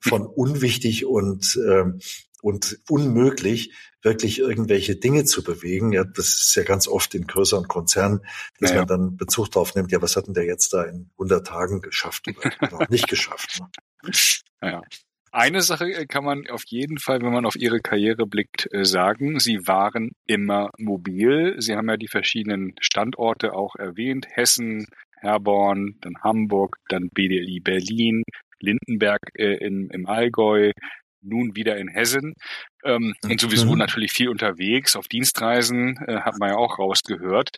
von unwichtig und ähm, und unmöglich, wirklich irgendwelche Dinge zu bewegen. Ja, das ist ja ganz oft in größeren Konzernen, dass naja. man dann Bezug darauf nimmt, ja, was hat denn der jetzt da in 100 Tagen geschafft oder auch nicht geschafft? Ne? [LAUGHS] Naja. Eine Sache äh, kann man auf jeden Fall, wenn man auf Ihre Karriere blickt, äh, sagen. Sie waren immer mobil. Sie haben ja die verschiedenen Standorte auch erwähnt. Hessen, Herborn, dann Hamburg, dann BDI Berlin, Lindenberg äh, in, im Allgäu, nun wieder in Hessen ähm, und sowieso mhm. natürlich viel unterwegs auf Dienstreisen, äh, hat man ja auch rausgehört.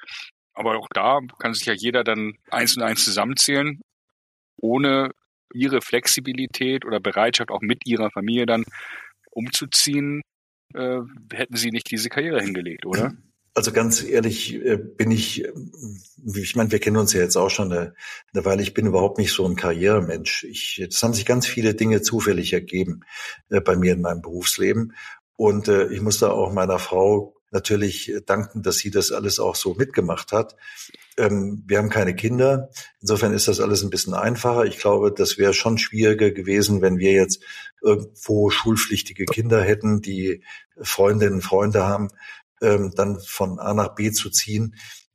Aber auch da kann sich ja jeder dann eins und eins zusammenzählen, ohne ihre Flexibilität oder Bereitschaft auch mit ihrer Familie dann umzuziehen, äh, hätten sie nicht diese Karriere hingelegt, oder? [CLEARS THROAT] Also ganz ehrlich äh, bin ich, äh, ich meine, wir kennen uns ja jetzt auch schon eine, Weile, ich bin überhaupt nicht so ein Karrieremensch. Ich, es haben sich ganz viele Dinge zufällig ergeben äh, bei mir in meinem Berufsleben. Und ich muss da auch meiner Frau natürlich danken, dass sie das alles auch so mitgemacht hat. Ähm, wir haben keine Kinder. Insofern ist das alles ein bisschen einfacher. Ich glaube, das wäre schon schwieriger gewesen, wenn wir jetzt irgendwo schulpflichtige Kinder hätten, die Freundinnen und Freunde haben ähm, dann von A nach B zu ziehen.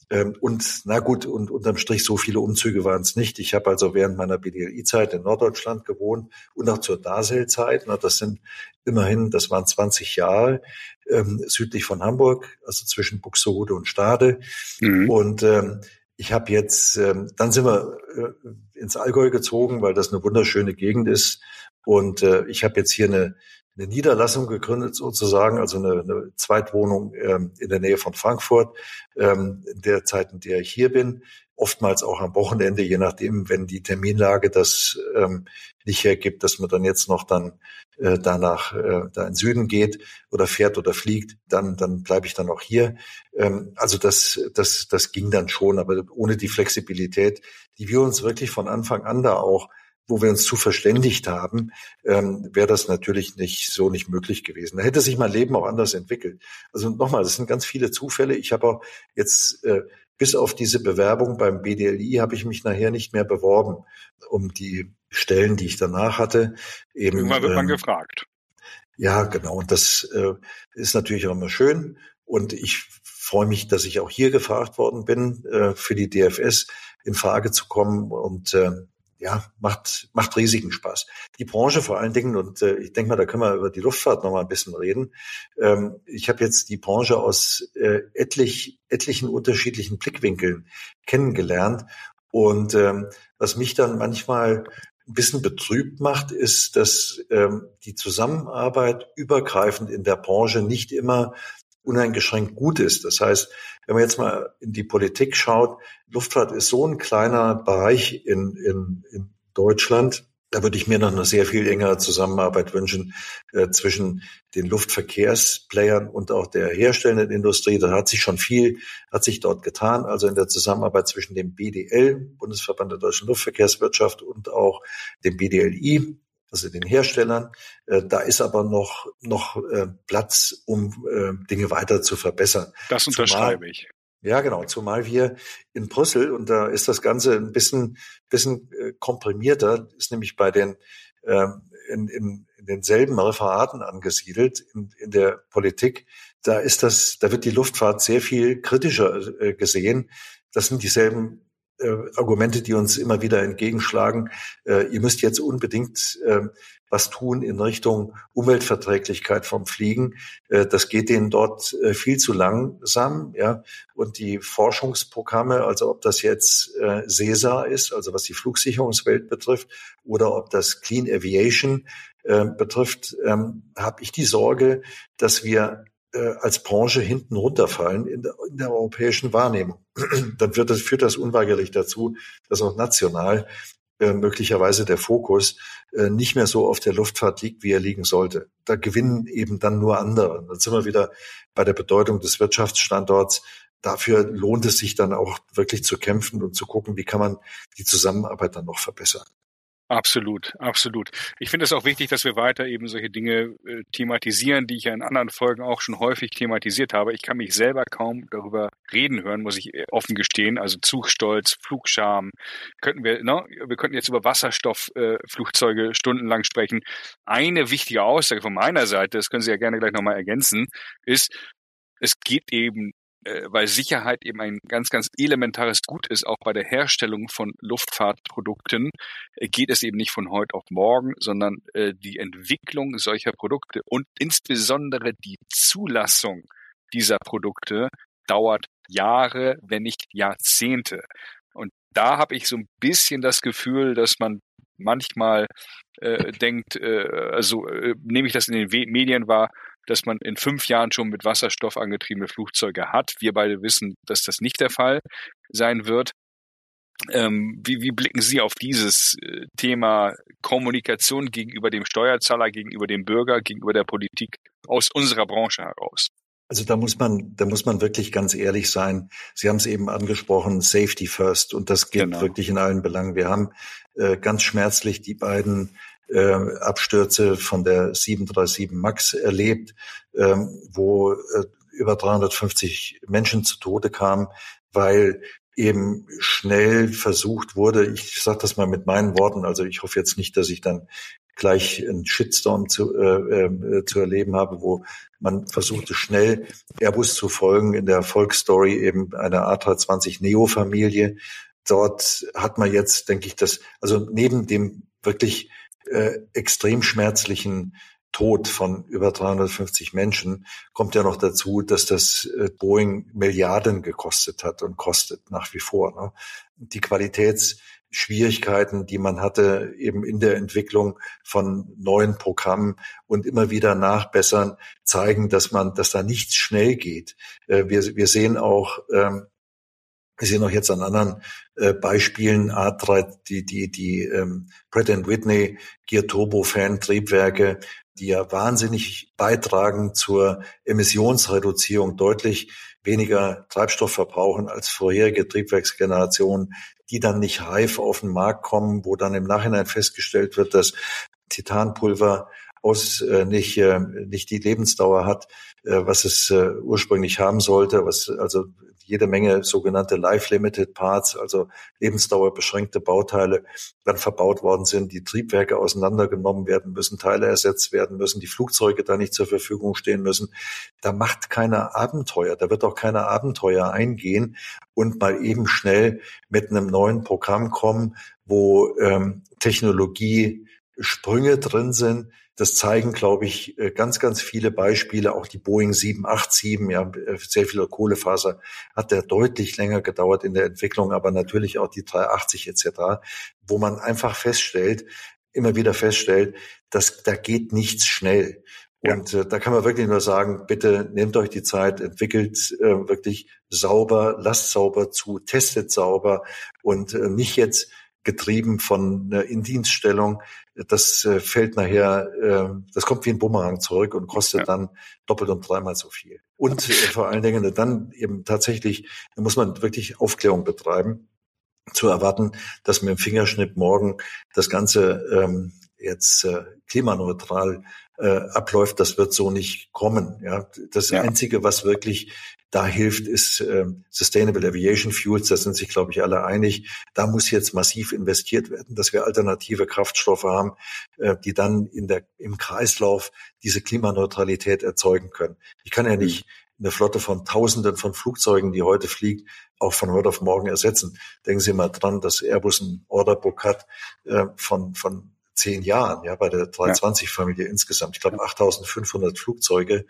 Ähm, und na gut, und unterm Strich so viele Umzüge waren es nicht. Ich habe also während meiner BDLI-Zeit in Norddeutschland gewohnt und auch zur Dasel-Zeit. Das sind immerhin, das waren 20 Jahre ähm, südlich von Hamburg, also zwischen Buxtehude und Stade. Mhm. Und ähm, ich habe jetzt, ähm, dann sind wir äh, ins Allgäu gezogen, weil das eine wunderschöne Gegend ist. Und äh, ich habe jetzt hier eine eine Niederlassung gegründet sozusagen, also eine, eine Zweitwohnung ähm, in der Nähe von Frankfurt, ähm, in der Zeit, in der ich hier bin. Oftmals auch am Wochenende, je nachdem, wenn die Terminlage das ähm, nicht hergibt, dass man dann jetzt noch dann äh, danach äh, da in Süden geht oder fährt oder fliegt, dann dann bleibe ich dann auch hier. Ähm, also das das das ging dann schon, aber ohne die Flexibilität, die wir uns wirklich von Anfang an da auch wo wir uns zu verständigt haben, ähm, wäre das natürlich nicht so nicht möglich gewesen. Da hätte sich mein Leben auch anders entwickelt. Also nochmal, das sind ganz viele Zufälle. Ich habe auch jetzt äh, bis auf diese Bewerbung beim BDLI habe ich mich nachher nicht mehr beworben um die Stellen, die ich danach hatte. Eben, Irgendwann wird man ähm, gefragt. Ja, genau. Und das äh, ist natürlich auch immer schön. Und ich freue mich, dass ich auch hier gefragt worden bin, äh, für die DFS in Frage zu kommen. Und äh, ja, macht, macht riesigen Spaß. Die Branche vor allen Dingen, und äh, ich denke mal, da können wir über die Luftfahrt noch mal ein bisschen reden. Ähm, ich habe jetzt die Branche aus äh, etlich, etlichen unterschiedlichen Blickwinkeln kennengelernt. Und ähm, was mich dann manchmal ein bisschen betrübt macht, ist, dass ähm, die Zusammenarbeit übergreifend in der Branche nicht immer uneingeschränkt gut ist. Das heißt, wenn man jetzt mal in die Politik schaut, Luftfahrt ist so ein kleiner Bereich in, in, in Deutschland. Da würde ich mir noch eine sehr viel engere Zusammenarbeit wünschen äh, zwischen den Luftverkehrsplayern und auch der herstellenden Industrie. Da hat sich schon viel, hat sich dort getan. Also in der Zusammenarbeit zwischen dem BDL, Bundesverband der deutschen Luftverkehrswirtschaft und auch dem BDLI, also den Herstellern. Äh, da ist aber noch, noch äh, Platz, um äh, Dinge weiter zu verbessern. Das unterschreibe zumal, ich. Ja, genau. Zumal wir in Brüssel, und da ist das Ganze ein bisschen, bisschen komprimierter, ist nämlich bei den ähm, in, in, in denselben Referaten angesiedelt in, in der Politik. Da ist das, da wird die Luftfahrt sehr viel kritischer gesehen. Das sind dieselben äh, Argumente, die uns immer wieder entgegenschlagen. Äh, ihr müsst jetzt unbedingt äh, was tun in Richtung Umweltverträglichkeit vom Fliegen. Äh, das geht denen dort äh, viel zu langsam, ja. Und die Forschungsprogramme, also ob das jetzt äh, CESA ist, also was die Flugsicherungswelt betrifft, oder ob das Clean Aviation betrifft, ähm, habe ich die Sorge, dass wir äh, als Branche hinten runterfallen in der, in der europäischen Wahrnehmung. [CLEARS THROAT] Dann wird das, führt das unweigerlich dazu, dass auch national äh, möglicherweise der Fokus äh, nicht mehr so auf der Luftfahrt liegt, wie er liegen sollte. Da gewinnen eben dann nur andere. Dann sind wir wieder bei der Bedeutung des Wirtschaftsstandorts. Dafür lohnt es sich dann auch wirklich zu kämpfen und zu gucken, wie kann man die Zusammenarbeit dann noch verbessern. Absolut, absolut. Ich finde es auch wichtig, dass wir weiter eben solche Dinge äh, thematisieren, die ich ja in anderen Folgen auch schon häufig thematisiert habe. Ich kann mich selber kaum darüber reden hören, muss ich äh, offen gestehen. Also Zugstolz, Flugscham. Könnten wir, ne? wir könnten jetzt über Wasserstoffflugzeuge äh, stundenlang sprechen. Eine wichtige Aussage von meiner Seite, das können Sie ja gerne gleich nochmal ergänzen, ist, es geht eben äh, weil Sicherheit eben ein ganz, ganz elementares Gut ist, auch bei der Herstellung von Luftfahrtprodukten, äh, geht es eben nicht von heute auf morgen, sondern äh, die Entwicklung solcher Produkte und insbesondere die Zulassung dieser Produkte dauert Jahre, wenn nicht Jahrzehnte. Und da habe ich so ein bisschen das Gefühl, dass man manchmal äh, denkt, äh, also äh, nehme ich das in den Medien wahr, dass man in fünf Jahren schon mit Wasserstoff angetriebene Flugzeuge hat. Wir beide wissen, dass das nicht der Fall sein wird. Ähm, wie, wie blicken Sie auf dieses äh, Thema Kommunikation gegenüber dem Steuerzahler, gegenüber dem Bürger, gegenüber der Politik aus unserer Branche heraus? Also da muss man, da muss man wirklich ganz ehrlich sein. Sie haben es eben angesprochen, Safety First, und das gilt genau. wirklich in allen Belangen. Wir haben äh, ganz schmerzlich die beiden äh, Abstürze von der 737 MAX erlebt, ähm, wo äh, über 350 Menschen zu Tode kamen, weil eben schnell versucht wurde, ich sage das mal mit meinen Worten, also ich hoffe jetzt nicht, dass ich dann gleich einen Shitstorm zu, äh, äh, zu erleben habe, wo man versuchte schnell Airbus zu folgen in der Erfolgsstory eben einer A320 Neo-Familie. Dort hat man jetzt, denke ich, das, also neben dem wirklich äh, extrem schmerzlichen Tod von über 350 Menschen kommt ja noch dazu, dass das äh, Boeing Milliarden gekostet hat und kostet nach wie vor. Ne? Die Qualitätsschwierigkeiten, die man hatte eben in der Entwicklung von neuen Programmen und immer wieder nachbessern, zeigen, dass man, dass da nichts schnell geht. Äh, wir, wir sehen auch, ähm, wir sehen auch jetzt an anderen äh, Beispielen A3, die, die, die ähm, Pratt Whitney Gear Turbofan Triebwerke, die ja wahnsinnig beitragen zur Emissionsreduzierung, deutlich weniger Treibstoff verbrauchen als vorherige Triebwerksgenerationen, die dann nicht reif auf den Markt kommen, wo dann im Nachhinein festgestellt wird, dass Titanpulver aus äh, nicht äh, nicht die Lebensdauer hat, äh, was es äh, ursprünglich haben sollte, was also jede Menge sogenannte Life-Limited Parts, also lebensdauerbeschränkte Bauteile, dann verbaut worden sind, die Triebwerke auseinandergenommen werden müssen, Teile ersetzt werden müssen, die Flugzeuge da nicht zur Verfügung stehen müssen. Da macht keiner Abenteuer, da wird auch keiner Abenteuer eingehen und mal eben schnell mit einem neuen Programm kommen, wo ähm, Technologie Sprünge drin sind, das zeigen, glaube ich, äh, ganz, ganz viele Beispiele. Auch die Boeing 787, ja, äh, sehr viel Kohlefaser hat der deutlich länger gedauert in der Entwicklung, aber natürlich auch die 380 etc., wo man einfach feststellt, immer wieder feststellt, dass da geht nichts schnell. Und äh, da kann man wirklich nur sagen, bitte nehmt euch die Zeit, entwickelt äh, wirklich sauber, lasst sauber zu, testet sauber und äh, nicht jetzt getrieben von einer Indienststellung. Das äh, fällt nachher, äh, das kommt wie ein Bumerang zurück und kostet ja. dann doppelt und dreimal so viel. Und äh, vor allen Dingen dann eben tatsächlich, da muss man wirklich Aufklärung betreiben, zu erwarten, dass mit dem Fingerschnipp morgen das Ganze ähm, jetzt äh, klimaneutral äh, abläuft, das wird so nicht kommen. Ja, das ja. einzige, was wirklich da hilft, ist äh, Sustainable Aviation Fuels. Da sind sich, glaube ich, alle einig. Da muss jetzt massiv investiert werden, dass wir alternative Kraftstoffe haben, äh, die dann in der im Kreislauf diese Klimaneutralität erzeugen können. Ich kann ja mhm. nicht eine Flotte von Tausenden von Flugzeugen, die heute fliegt, auch von heute auf morgen ersetzen. Denken Sie mal dran, dass Airbus ein Orderbook hat äh, von, von zehn Jahren, ja, bei der 320-Familie insgesamt. Ich glaube, 8500 Flugzeuge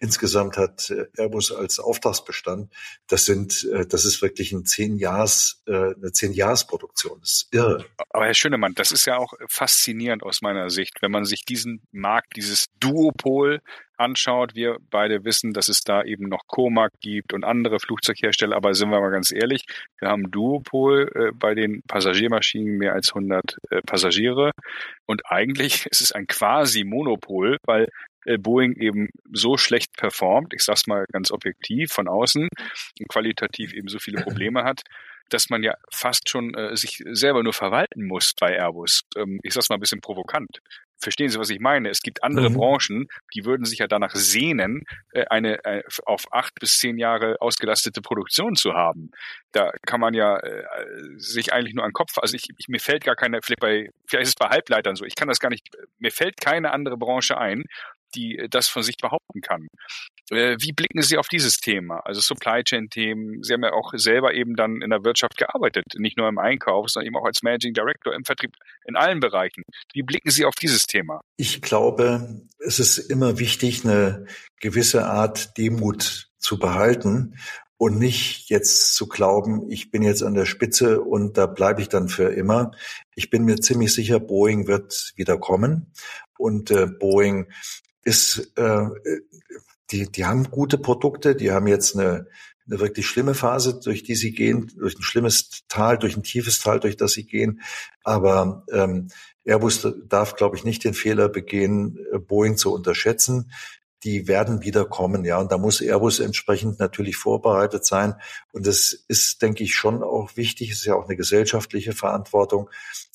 insgesamt hat äh, Airbus als Auftragsbestand. Das sind, äh, das ist wirklich ein zehn Jahres, äh, eine zehn Jahresproduktion. Das ist irre. Aber Herr Schönemann, das ist ja auch faszinierend aus meiner Sicht, wenn man sich diesen Markt, dieses Duopol anschaut, wir beide wissen, dass es da eben noch Comac gibt und andere Flugzeughersteller, aber sind wir mal ganz ehrlich, wir haben Duopol äh, bei den Passagiermaschinen mehr als 100 äh, Passagiere und eigentlich ist es ein quasi Monopol, weil Boeing eben so schlecht performt, ich sag's mal ganz objektiv von außen, und qualitativ eben so viele [LAUGHS] Probleme hat, dass man ja fast schon äh, sich selber nur verwalten muss bei Airbus. Ähm, ich sag's mal ein bisschen provokant. Verstehen Sie, was ich meine? Es gibt andere mhm. Branchen, die würden sich ja danach sehnen, äh, eine äh, auf acht bis zehn Jahre ausgelastete Produktion zu haben. Da kann man ja äh, sich eigentlich nur an den Kopf, also ich, ich, mir fällt gar keine, vielleicht bei, vielleicht ist es bei Halbleitern so, ich kann das gar nicht, mir fällt keine andere Branche ein, die äh, das von sich behaupten kann. Äh, wie blicken Sie auf dieses Thema? Also Supply Chain Themen. Sie haben ja auch selber eben dann in der Wirtschaft gearbeitet, nicht nur im Einkauf, sondern eben auch als Managing Director im Vertrieb in allen Bereichen. Wie blicken Sie auf dieses Thema? Ich glaube, es ist immer wichtig, eine gewisse Art Demut zu behalten und nicht jetzt zu glauben, ich bin jetzt an der Spitze und da bleibe ich dann für immer. Ich bin mir ziemlich sicher, Boeing wird wieder kommen und äh, Boeing ist, äh, die, die haben gute Produkte, die haben jetzt eine, eine wirklich schlimme Phase, durch die sie gehen, durch ein schlimmes Tal, durch ein tiefes Tal, durch das sie gehen. Aber ähm, Airbus darf, glaube ich, nicht den Fehler begehen, äh, Boeing zu unterschätzen. Die werden wieder kommen, ja. Und da muss Airbus entsprechend natürlich vorbereitet sein. Und es ist, denke ich, schon auch wichtig, es ist ja auch eine gesellschaftliche Verantwortung,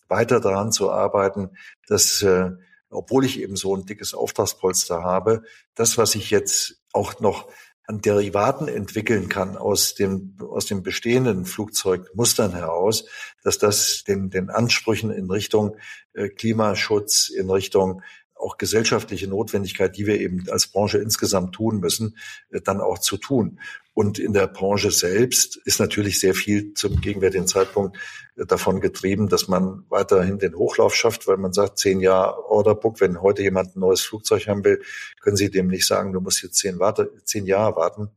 weiter daran zu arbeiten, dass äh, obwohl ich eben so ein dickes Auftragspolster habe, das, was ich jetzt auch noch an Derivaten entwickeln kann aus dem, aus dem bestehenden Flugzeugmustern heraus, dass das den, den Ansprüchen in Richtung äh, Klimaschutz, in Richtung auch gesellschaftliche Notwendigkeit, die wir eben als Branche insgesamt tun müssen, äh, dann auch zu tun. Und in der Branche selbst ist natürlich sehr viel zum gegenwärtigen Zeitpunkt äh, davon getrieben, dass man weiterhin den Hochlauf schafft, weil man sagt, zehn Jahre Orderbook, wenn heute jemand ein neues Flugzeug haben will, können Sie dem nicht sagen, du musst jetzt zehn, warte, zehn Jahre warten.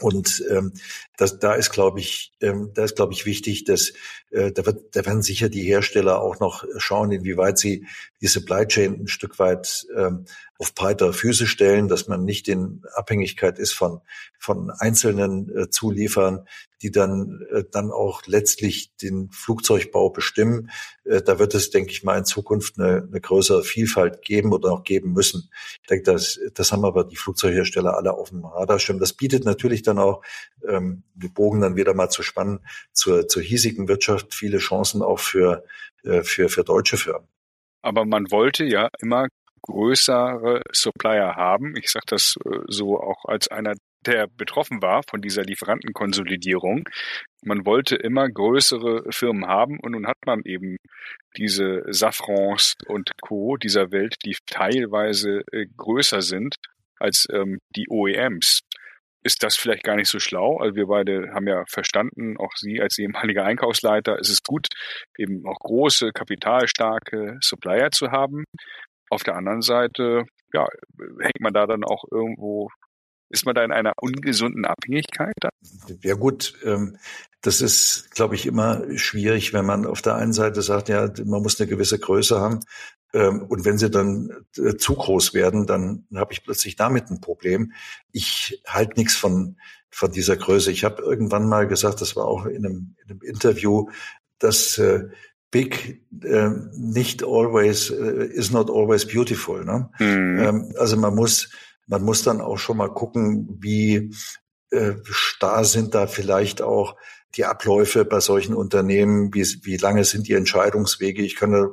Und ähm, das, da ist, glaube ich, ähm, da ist, glaube ich, wichtig, dass äh, da, wird, da werden sicher die Hersteller auch noch schauen, inwieweit sie die Supply Chain ein Stück weit ähm, auf breiter Füße stellen, dass man nicht in Abhängigkeit ist von, von einzelnen äh, Zuliefern, die dann, äh, dann auch letztlich den Flugzeugbau bestimmen. Äh, da wird es, denke ich mal, in Zukunft eine, eine größere Vielfalt geben oder auch geben müssen. Ich denke, das, das haben aber die Flugzeughersteller alle auf dem Radarschirm. Das bietet natürlich dann auch, ähm, wir Bogen dann wieder mal zu spannen, zur, zur hiesigen Wirtschaft viele Chancen auch für, äh, für, für deutsche Firmen. Aber man wollte ja immer größere Supplier haben. Ich sage das äh, so auch als einer, der betroffen war von dieser Lieferantenkonsolidierung. Man wollte immer größere Firmen haben und nun hat man eben diese Safrans und Co. dieser Welt, die teilweise äh, größer sind als ähm, die OEMs. Ist das vielleicht gar nicht so schlau? Also wir beide haben ja verstanden, auch Sie als ehemaliger Einkaufsleiter, ist es gut, eben auch große, kapitalstarke Supplier zu haben. Auf der anderen Seite, ja, hängt man da dann auch irgendwo, ist man da in einer ungesunden Abhängigkeit? Dann? Ja gut, ähm, das ist, glaube ich, immer schwierig, wenn man auf der einen Seite sagt, ja, man muss eine gewisse Größe haben. Ähm, und wenn sie dann äh, zu groß werden, dann habe ich plötzlich damit ein Problem. Ich halte nichts von, von dieser Größe. Ich habe irgendwann mal gesagt, das war auch in einem, in einem Interview, dass äh, big äh, nicht always äh, is not always beautiful. Ne? Mhm. Ähm, also man muss man muss dann auch schon mal gucken, wie äh, starr sind da vielleicht auch die Abläufe bei solchen Unternehmen, wie, wie lange sind die Entscheidungswege. Ich kann,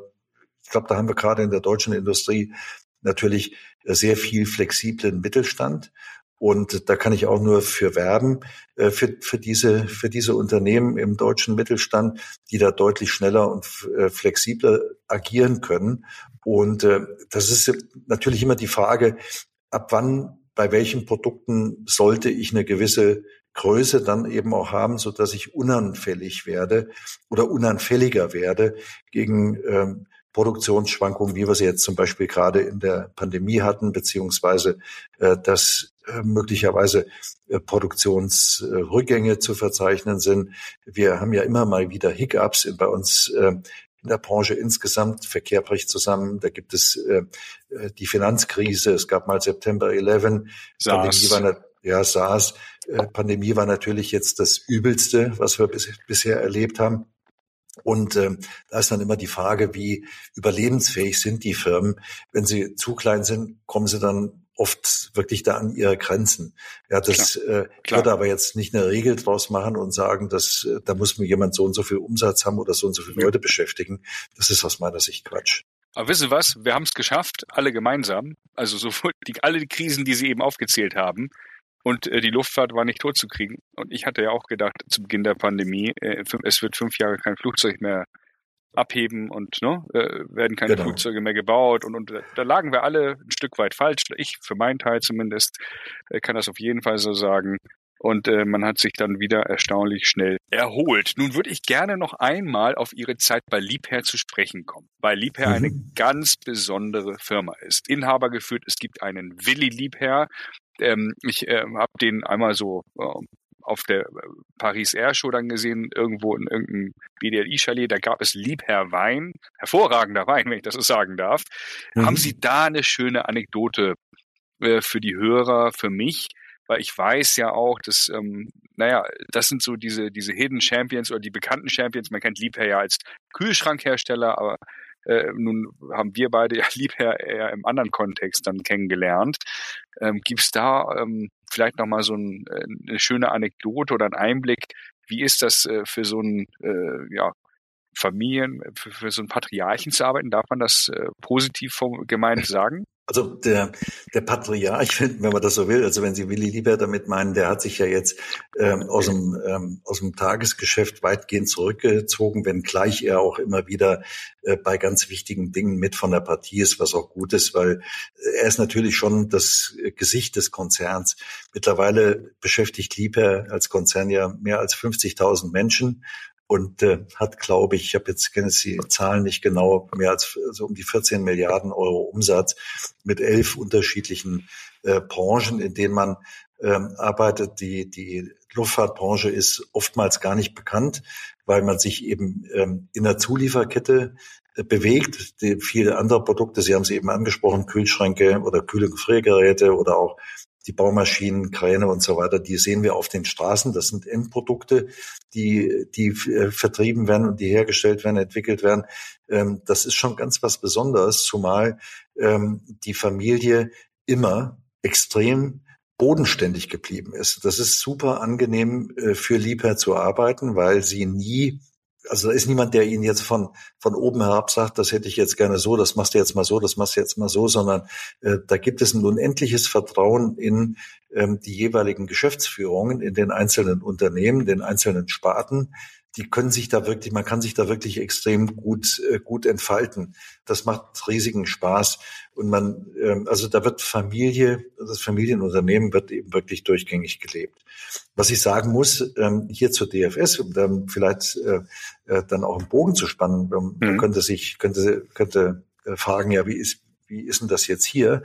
ich glaube, da haben wir gerade in der deutschen Industrie natürlich sehr viel flexiblen Mittelstand. Und da kann ich auch nur für werben, äh, für, für, diese, für diese Unternehmen im deutschen Mittelstand, die da deutlich schneller und äh, flexibler agieren können. Und äh, das ist natürlich immer die Frage, ab wann, bei welchen Produkten sollte ich eine gewisse Größe dann eben auch haben, so dass ich unanfällig werde oder unanfälliger werde gegen ähm, Produktionsschwankungen, wie wir sie jetzt zum Beispiel gerade in der Pandemie hatten, beziehungsweise äh, dass äh, möglicherweise äh, Produktionsrückgänge zu verzeichnen sind. Wir haben ja immer mal wieder Hiccups bei uns äh, in der Branche insgesamt. Verkehr bricht zusammen. Da gibt es äh, äh die Finanzkrise. Es gab mal September 11. SARS. Pandemie war, ja, SARS. Äh, Pandemie war natürlich jetzt das Übelste, was wir bis, bisher erlebt haben. Und äh, da ist dann immer die Frage, wie überlebensfähig sind die Firmen. Wenn sie zu klein sind, kommen sie dann oft wirklich da an ihre Grenzen. Ja, das Klar. äh, Klar. würde aber jetzt nicht eine Regel draus machen und sagen, dass äh, da muss mir jemand so und so viel Umsatz haben oder so und so viele Leute beschäftigen. Das ist aus meiner Sicht Quatsch. Aber wissen Sie was? Wir haben es geschafft, alle gemeinsam. Also sowohl die, alle die Krisen, die Sie eben aufgezählt haben. Und äh, die Luftfahrt war nicht totzukriegen. Und ich hatte ja auch gedacht, zu Beginn der Pandemie, äh, es wird fünf Jahre kein Flugzeug mehr abheben und ne, äh, werden keine genau. Flugzeuge mehr gebaut und, und da lagen wir alle ein Stück weit falsch. Ich für meinen Teil zumindest äh, kann das auf jeden Fall so sagen. Und äh, man hat sich dann wieder erstaunlich schnell erholt. Nun würde ich gerne noch einmal auf Ihre Zeit bei Liebherr zu sprechen kommen, weil Liebherr mhm. eine ganz besondere Firma ist. Inhaber geführt, es gibt einen Willi Liebherr. Ähm, ich äh, habe den einmal so äh, auf der äh, Paris Air Show dann gesehen, irgendwo in irgendeinem BDLI-Chalet, da gab es Liebherr Wein, hervorragender Wein, wenn ich das so sagen darf. Mhm. Haben Sie da eine schöne Anekdote äh, für die Hörer, für mich? Weil ich weiß ja auch, dass, ähm, naja, das sind so diese, diese Hidden Champions oder die bekannten Champions. Man kennt Liebherr ja als Kühlschrankhersteller, aber äh, nun haben wir beide [LAUGHS] ja Liebherr eher im anderen Kontext dann kennengelernt. Ähm, Gibt es da ähm, vielleicht nochmal so ein, äh, eine schöne Anekdote oder einen Einblick, wie ist das äh, für so ein äh, ja, Familien, für, für so einen Patriarchen zu arbeiten? Darf man das äh, positiv gemeint sagen? Also der, der Patriarch, [LAUGHS] wenn man das so will, also wenn Sie Willi Lieber damit meinen, der hat sich ja jetzt ähm, aus, dem, ähm, aus dem Tagesgeschäft weitgehend zurückgezogen, wenngleich er auch immer wieder äh, bei ganz wichtigen Dingen mit von der Partie ist, was auch gut ist, weil er ist natürlich schon das Gesicht des Konzerns. Mittlerweile beschäftigt Lieber als Konzern ja mehr als 50.000 Menschen und äh, hat, glaube ich, ich habe jetzt kenne die Zahlen nicht genau, mehr als so um die 14 Milliarden Euro Umsatz mit elf unterschiedlichen äh, Branchen, in denen man ähm, arbeitet. Die die Luftfahrtbranche ist oftmals gar nicht bekannt, weil man sich eben ähm, in der Zulieferkette äh, bewegt. Die, viele andere Produkte, Sie haben es eben angesprochen, Kühlschränke oder Kühl- und Gefriergeräte oder auch die Baumaschinen, Kräne und so weiter, die sehen wir auf den Straßen. Das sind Endprodukte, die, die äh, vertrieben werden und die hergestellt werden, entwickelt werden. Ähm, das ist schon ganz was Besonderes, zumal ähm, die Familie immer extrem bodenständig geblieben ist. Das ist super angenehm äh, für Liebherr zu arbeiten, weil sie nie also da ist niemand, der Ihnen jetzt von, von oben herab sagt, das hätte ich jetzt gerne so, das machst du jetzt mal so, das machst du jetzt mal so, sondern äh, da gibt es ein unendliches Vertrauen in ähm, die jeweiligen Geschäftsführungen, in den einzelnen Unternehmen, den einzelnen Sparten, die können sich da wirklich, man kann sich da wirklich extrem gut, äh, gut entfalten. Das macht riesigen Spaß. Und man, ähm, also da wird Familie, das Familienunternehmen wird eben wirklich durchgängig gelebt. Was ich sagen muss, ähm, hier zur DFS, um dann vielleicht äh, äh, dann auch einen Bogen zu spannen, man mhm. könnte sich, könnte, könnte fragen, ja, wie ist, wie ist denn das jetzt hier?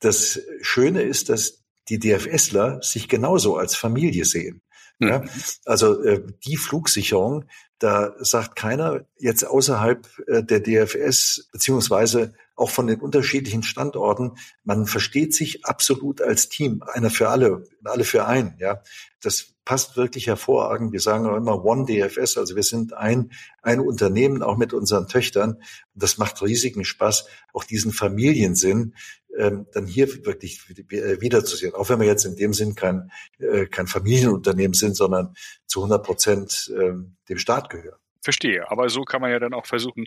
Das Schöne ist, dass die DFSler sich genauso als Familie sehen. Ja, mhm. also äh, die Flugsicherung, da sagt keiner jetzt außerhalb äh, der DFS beziehungsweise auch von den unterschiedlichen Standorten, man versteht sich absolut als Team, einer für alle, alle für einen. Ja, das passt wirklich hervorragend. Wir sagen auch immer One DFS, also wir sind ein ein Unternehmen, auch mit unseren Töchtern. Das macht riesigen Spaß, auch diesen Familiensinn ähm, dann hier wirklich wiederzusehen. Auch wenn wir jetzt in dem Sinn kein, äh, kein Familienunternehmen sind, sondern zu 100 Prozent äh, dem Staat gehören. Verstehe. Aber so kann man ja dann auch versuchen,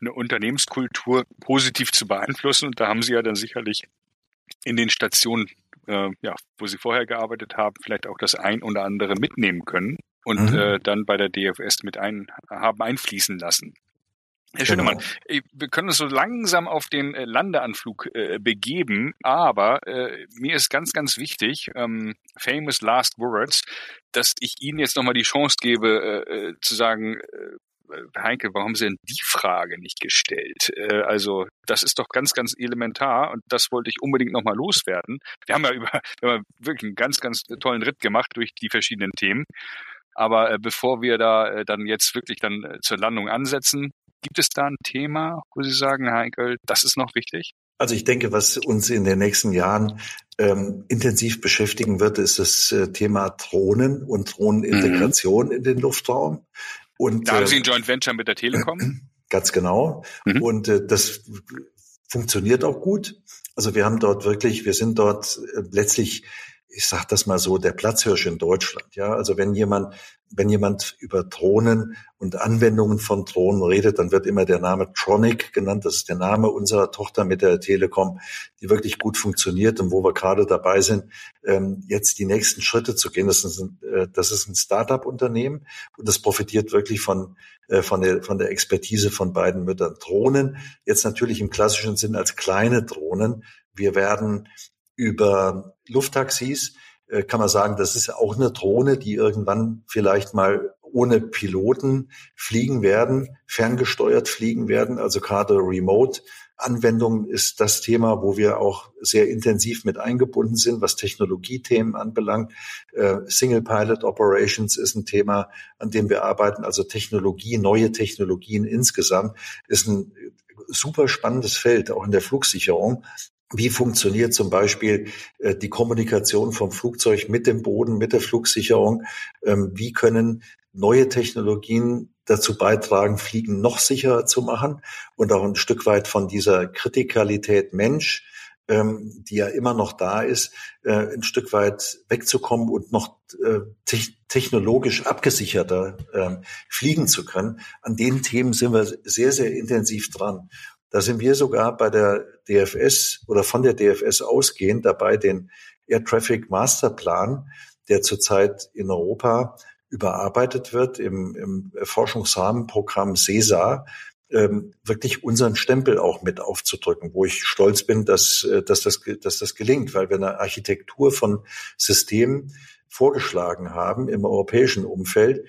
eine Unternehmenskultur positiv zu beeinflussen. Und da haben Sie ja dann sicherlich in den Stationen, äh, ja, wo Sie vorher gearbeitet haben, vielleicht auch das ein oder andere mitnehmen können und mhm. äh, dann bei der DFS mit ein, haben einfließen lassen. Herr Schönemann, genau. wir können uns so langsam auf den äh, Landeanflug äh, begeben, aber äh, mir ist ganz, ganz wichtig, ähm, famous last words, dass ich Ihnen jetzt nochmal die Chance gebe, äh, äh zu sagen, äh, Heinke, warum haben Sie denn die Frage nicht gestellt? Äh, also das ist doch ganz, ganz elementar und das wollte ich unbedingt nochmal loswerden. Wir haben ja über, wir haben wirklich einen ganz, ganz tollen Ritt gemacht durch die verschiedenen Themen. Aber äh, bevor wir da äh, dann jetzt wirklich dann äh, zur Landung ansetzen, gibt es da ein Thema, wo Sie sagen, Herr Enkel, das ist noch wichtig? Also ich denke, was uns in den nächsten Jahren ähm, intensiv beschäftigen wird, ist das äh, Thema Drohnen und Drohnenintegration mhm. in den Luftraum. Und, da haben Sie ein Joint Venture mit der Telekom? [CLEARS THROAT] Ganz genau. Mhm. Und äh, das funktioniert auch gut. Also wir haben dort wirklich, wir sind dort äh, letztlich ich sage das mal so, der Platzhirsch in Deutschland. Ja, also wenn jemand, wenn jemand über Drohnen und Anwendungen von Drohnen redet, dann wird immer der Name Tronic genannt. Das ist der Name unserer Tochter mit der Telekom, die wirklich gut funktioniert und wo wir gerade dabei sind, ähm, jetzt die nächsten Schritte zu gehen. Das ist ein, äh, das ist ein Start-up-Unternehmen und das profitiert wirklich von äh, von der von der Expertise von beiden Müttern. Drohnen jetzt natürlich im klassischen Sinn als kleine Drohnen. Wir werden über Lufttaxis äh, kann man sagen, das ist auch eine Drohne, die irgendwann vielleicht mal ohne Piloten fliegen werden, ferngesteuert fliegen werden, also gerade Remote. Anwendungen ist das Thema, wo wir auch sehr intensiv mit eingebunden sind, was Technologiethemen anbelangt. Äh, Single Pilot Operations ist ein Thema, an dem wir arbeiten. Also Technologie, neue Technologien insgesamt ist ein super spannendes Feld, auch in der Flugsicherung. Wie funktioniert zum Beispiel äh, die Kommunikation vom Flugzeug mit dem Boden, mit der Flugsicherung? Ähm, wie können neue Technologien dazu beitragen, Fliegen noch sicherer zu machen und auch ein Stück weit von dieser Kritikalität Mensch, ähm, die ja immer noch da ist, äh, ein Stück weit wegzukommen und noch äh, te technologisch abgesicherter äh, fliegen zu können. An den Themen sind wir sehr, sehr intensiv dran. Da sind wir sogar bei der DFS oder von der DFS ausgehend dabei, den Air Traffic Masterplan, der zurzeit in Europa überarbeitet wird im, im Forschungsrahmenprogramm CESA, ähm, wirklich unseren Stempel auch mit aufzudrücken, wo ich stolz bin, dass, äh, dass, das, dass das gelingt, weil wir eine Architektur von Systemen vorgeschlagen haben im europäischen Umfeld,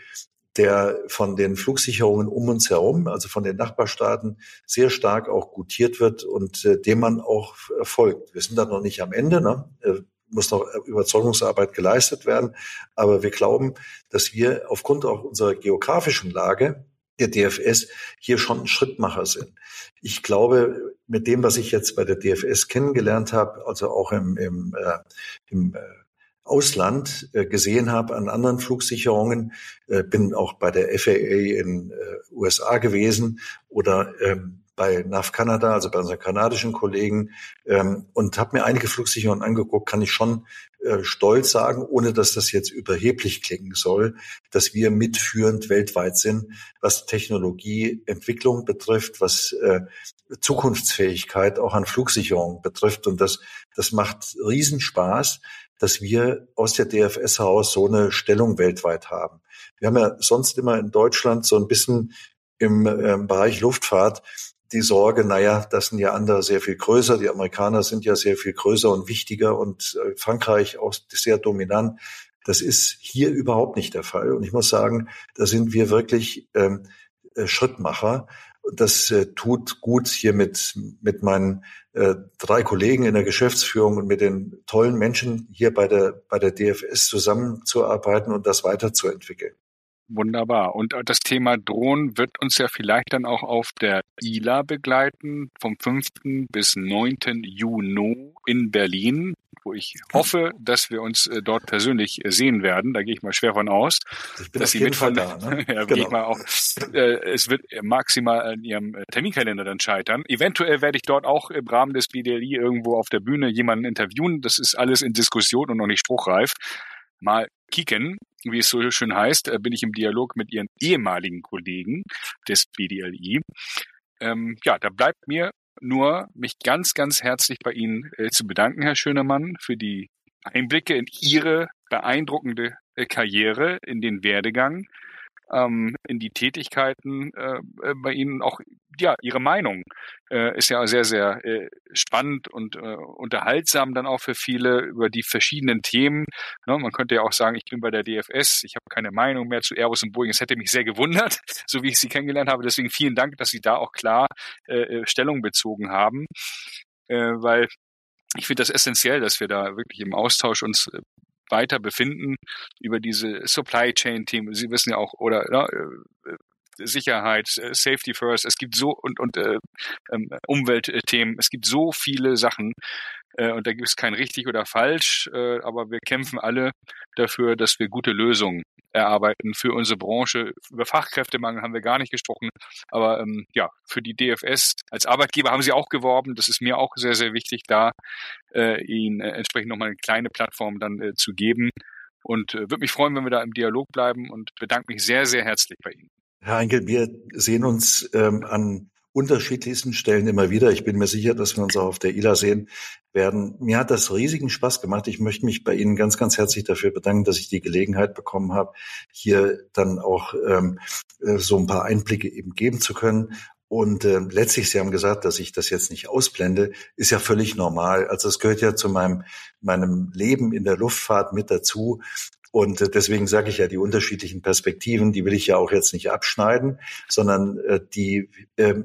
der von den Flugsicherungen um uns herum, also von den Nachbarstaaten, sehr stark auch gutiert wird und äh, dem man auch folgt. Wir sind da noch nicht am Ende, ne? Äh, muss noch Überzeugungsarbeit geleistet werden. Aber wir glauben, dass wir aufgrund auch unserer geografischen Lage der DFS hier schon ein Schrittmacher sind. Ich glaube, mit dem, was ich jetzt bei der DFS kennengelernt habe, also auch im, im, äh, im äh, Ausland äh, gesehen habe an anderen Flugsicherungen, äh, bin auch bei der FAA in äh, USA gewesen oder ähm, bei NAV Canada, also bei unseren kanadischen Kollegen, ähm, und habe mir einige Flugsicherungen angeguckt, kann ich schon äh, stolz sagen, ohne dass das jetzt überheblich klingen soll, dass wir mitführend weltweit sind, was Technologieentwicklung betrifft, was äh, Zukunftsfähigkeit auch an Flugsicherung betrifft. Und das, das macht Riesenspaß dass wir aus der DFS heraus so eine Stellung weltweit haben. Wir haben ja sonst immer in Deutschland so ein bisschen im äh, Bereich Luftfahrt die Sorge, naja, das sind ja andere sehr viel größer, die Amerikaner sind ja sehr viel größer und wichtiger und äh, Frankreich auch sehr dominant. Das ist hier überhaupt nicht der Fall. Und ich muss sagen, da sind wir wirklich ähm, äh, Schrittmacher das äh, tut gut, hier mit, mit meinen äh, drei Kollegen in der Geschäftsführung und mit den tollen Menschen hier bei der, bei der DFS zusammenzuarbeiten und das weiterzuentwickeln. Wunderbar. Und das Thema Drohnen wird uns ja vielleicht dann auch auf der ILA begleiten, vom 5. bis 9. Juni in Berlin wo ich hoffe, dass wir uns äh, dort persönlich äh, sehen werden. Da gehe ich mal schwer von aus, dass Sie mitfahren. Da, ne? [LAUGHS] ja, genau. ich mal auch. Äh, es wird maximal an Ihrem Terminkalender dann scheitern. Eventuell werde ich dort auch im Rahmen des BDLI irgendwo auf der Bühne jemanden interviewen. Das ist alles in Diskussion und noch nicht spruchreif. Mal kicken, wie es so schön heißt, bin ich im Dialog mit Ihren ehemaligen Kollegen des BDLI. Ähm, ja, da bleibt mir nur mich ganz, ganz herzlich bei Ihnen äh, zu bedanken, Herr Schönemann, für die Einblicke in Ihre beeindruckende äh, Karriere, in den Werdegang ähm, in die Tätigkeiten äh, äh, bei Ihnen auch ja Ihre Meinung äh, ist ja sehr sehr äh, spannend und äh, unterhaltsam dann auch für viele über die verschiedenen Themen. Ne, man könnte ja auch sagen, ich bin bei der DFS, ich habe keine Meinung mehr zu Airbus und Boeing. Es hätte mich sehr gewundert, [LAUGHS] so wie ich Sie kennengelernt habe. Deswegen vielen Dank, dass Sie da auch klar äh, äh Stellung bezogen haben, äh, weil ich finde das essentiell, dass wir da wirklich im Austausch uns äh, weiter befinden über diese Supply Chain Themen. Sie wissen ja auch, oder ja, äh, Sicherheit, äh, Safety First, es gibt so und, und äh, ähm, Umweltthemen, es gibt so viele Sachen äh, und da gibt es kein richtig oder falsch, äh, aber wir kämpfen alle dafür, dass wir gute Lösungen erarbeiten für unsere Branche. Über Fachkräftemangel haben wir gar nicht gesprochen, aber ähm, ja, für die DFS als Arbeitgeber haben sie auch geworben. Das ist mir auch sehr, sehr wichtig, da äh, ihnen äh, entsprechend nochmal eine kleine Plattform dann zu geben. Und würde mich freuen, wenn wir da im Dialog bleiben und bedanke mich sehr, sehr herzlich bei Ihnen. Herr Heinkel, wir sehen uns ähm, an unterschiedlichsten Stellen immer wieder. Ich bin mir sicher, dass wir uns auch auf der ILA sehen werden. Mir hat das riesigen Spaß gemacht. Ich möchte mich bei Ihnen ganz, ganz herzlich dafür bedanken, dass ich die Gelegenheit bekommen habe, hier dann auch ähm, äh, so ein paar Einblicke eben geben zu können. Und äh, letztlich, Sie haben gesagt, dass ich das jetzt nicht ausblende, ist ja völlig normal. Also es gehört ja zu meinem, meinem Leben in der Luftfahrt mit dazu. Und äh, deswegen sage ich ja, die unterschiedlichen Perspektiven, die will ich ja auch jetzt nicht abschneiden, sondern äh, die, äh,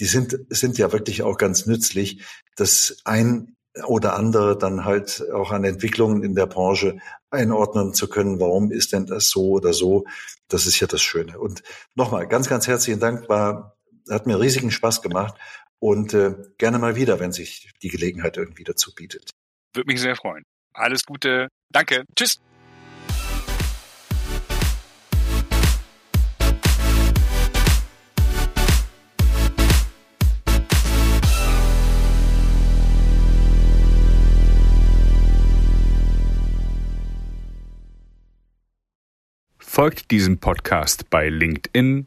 die sind, sind ja wirklich auch ganz nützlich, dass ein oder andere dann halt auch an Entwicklungen in der Branche einordnen zu können. Warum ist denn das so oder so? Das ist ja das Schöne. Und nochmal ganz, ganz herzlichen Dank. War, hat mir riesigen Spaß gemacht und äh, gerne mal wieder, wenn sich die Gelegenheit irgendwie dazu bietet. Würde mich sehr freuen. Alles Gute. Danke. Tschüss. Folgt diesem Podcast bei LinkedIn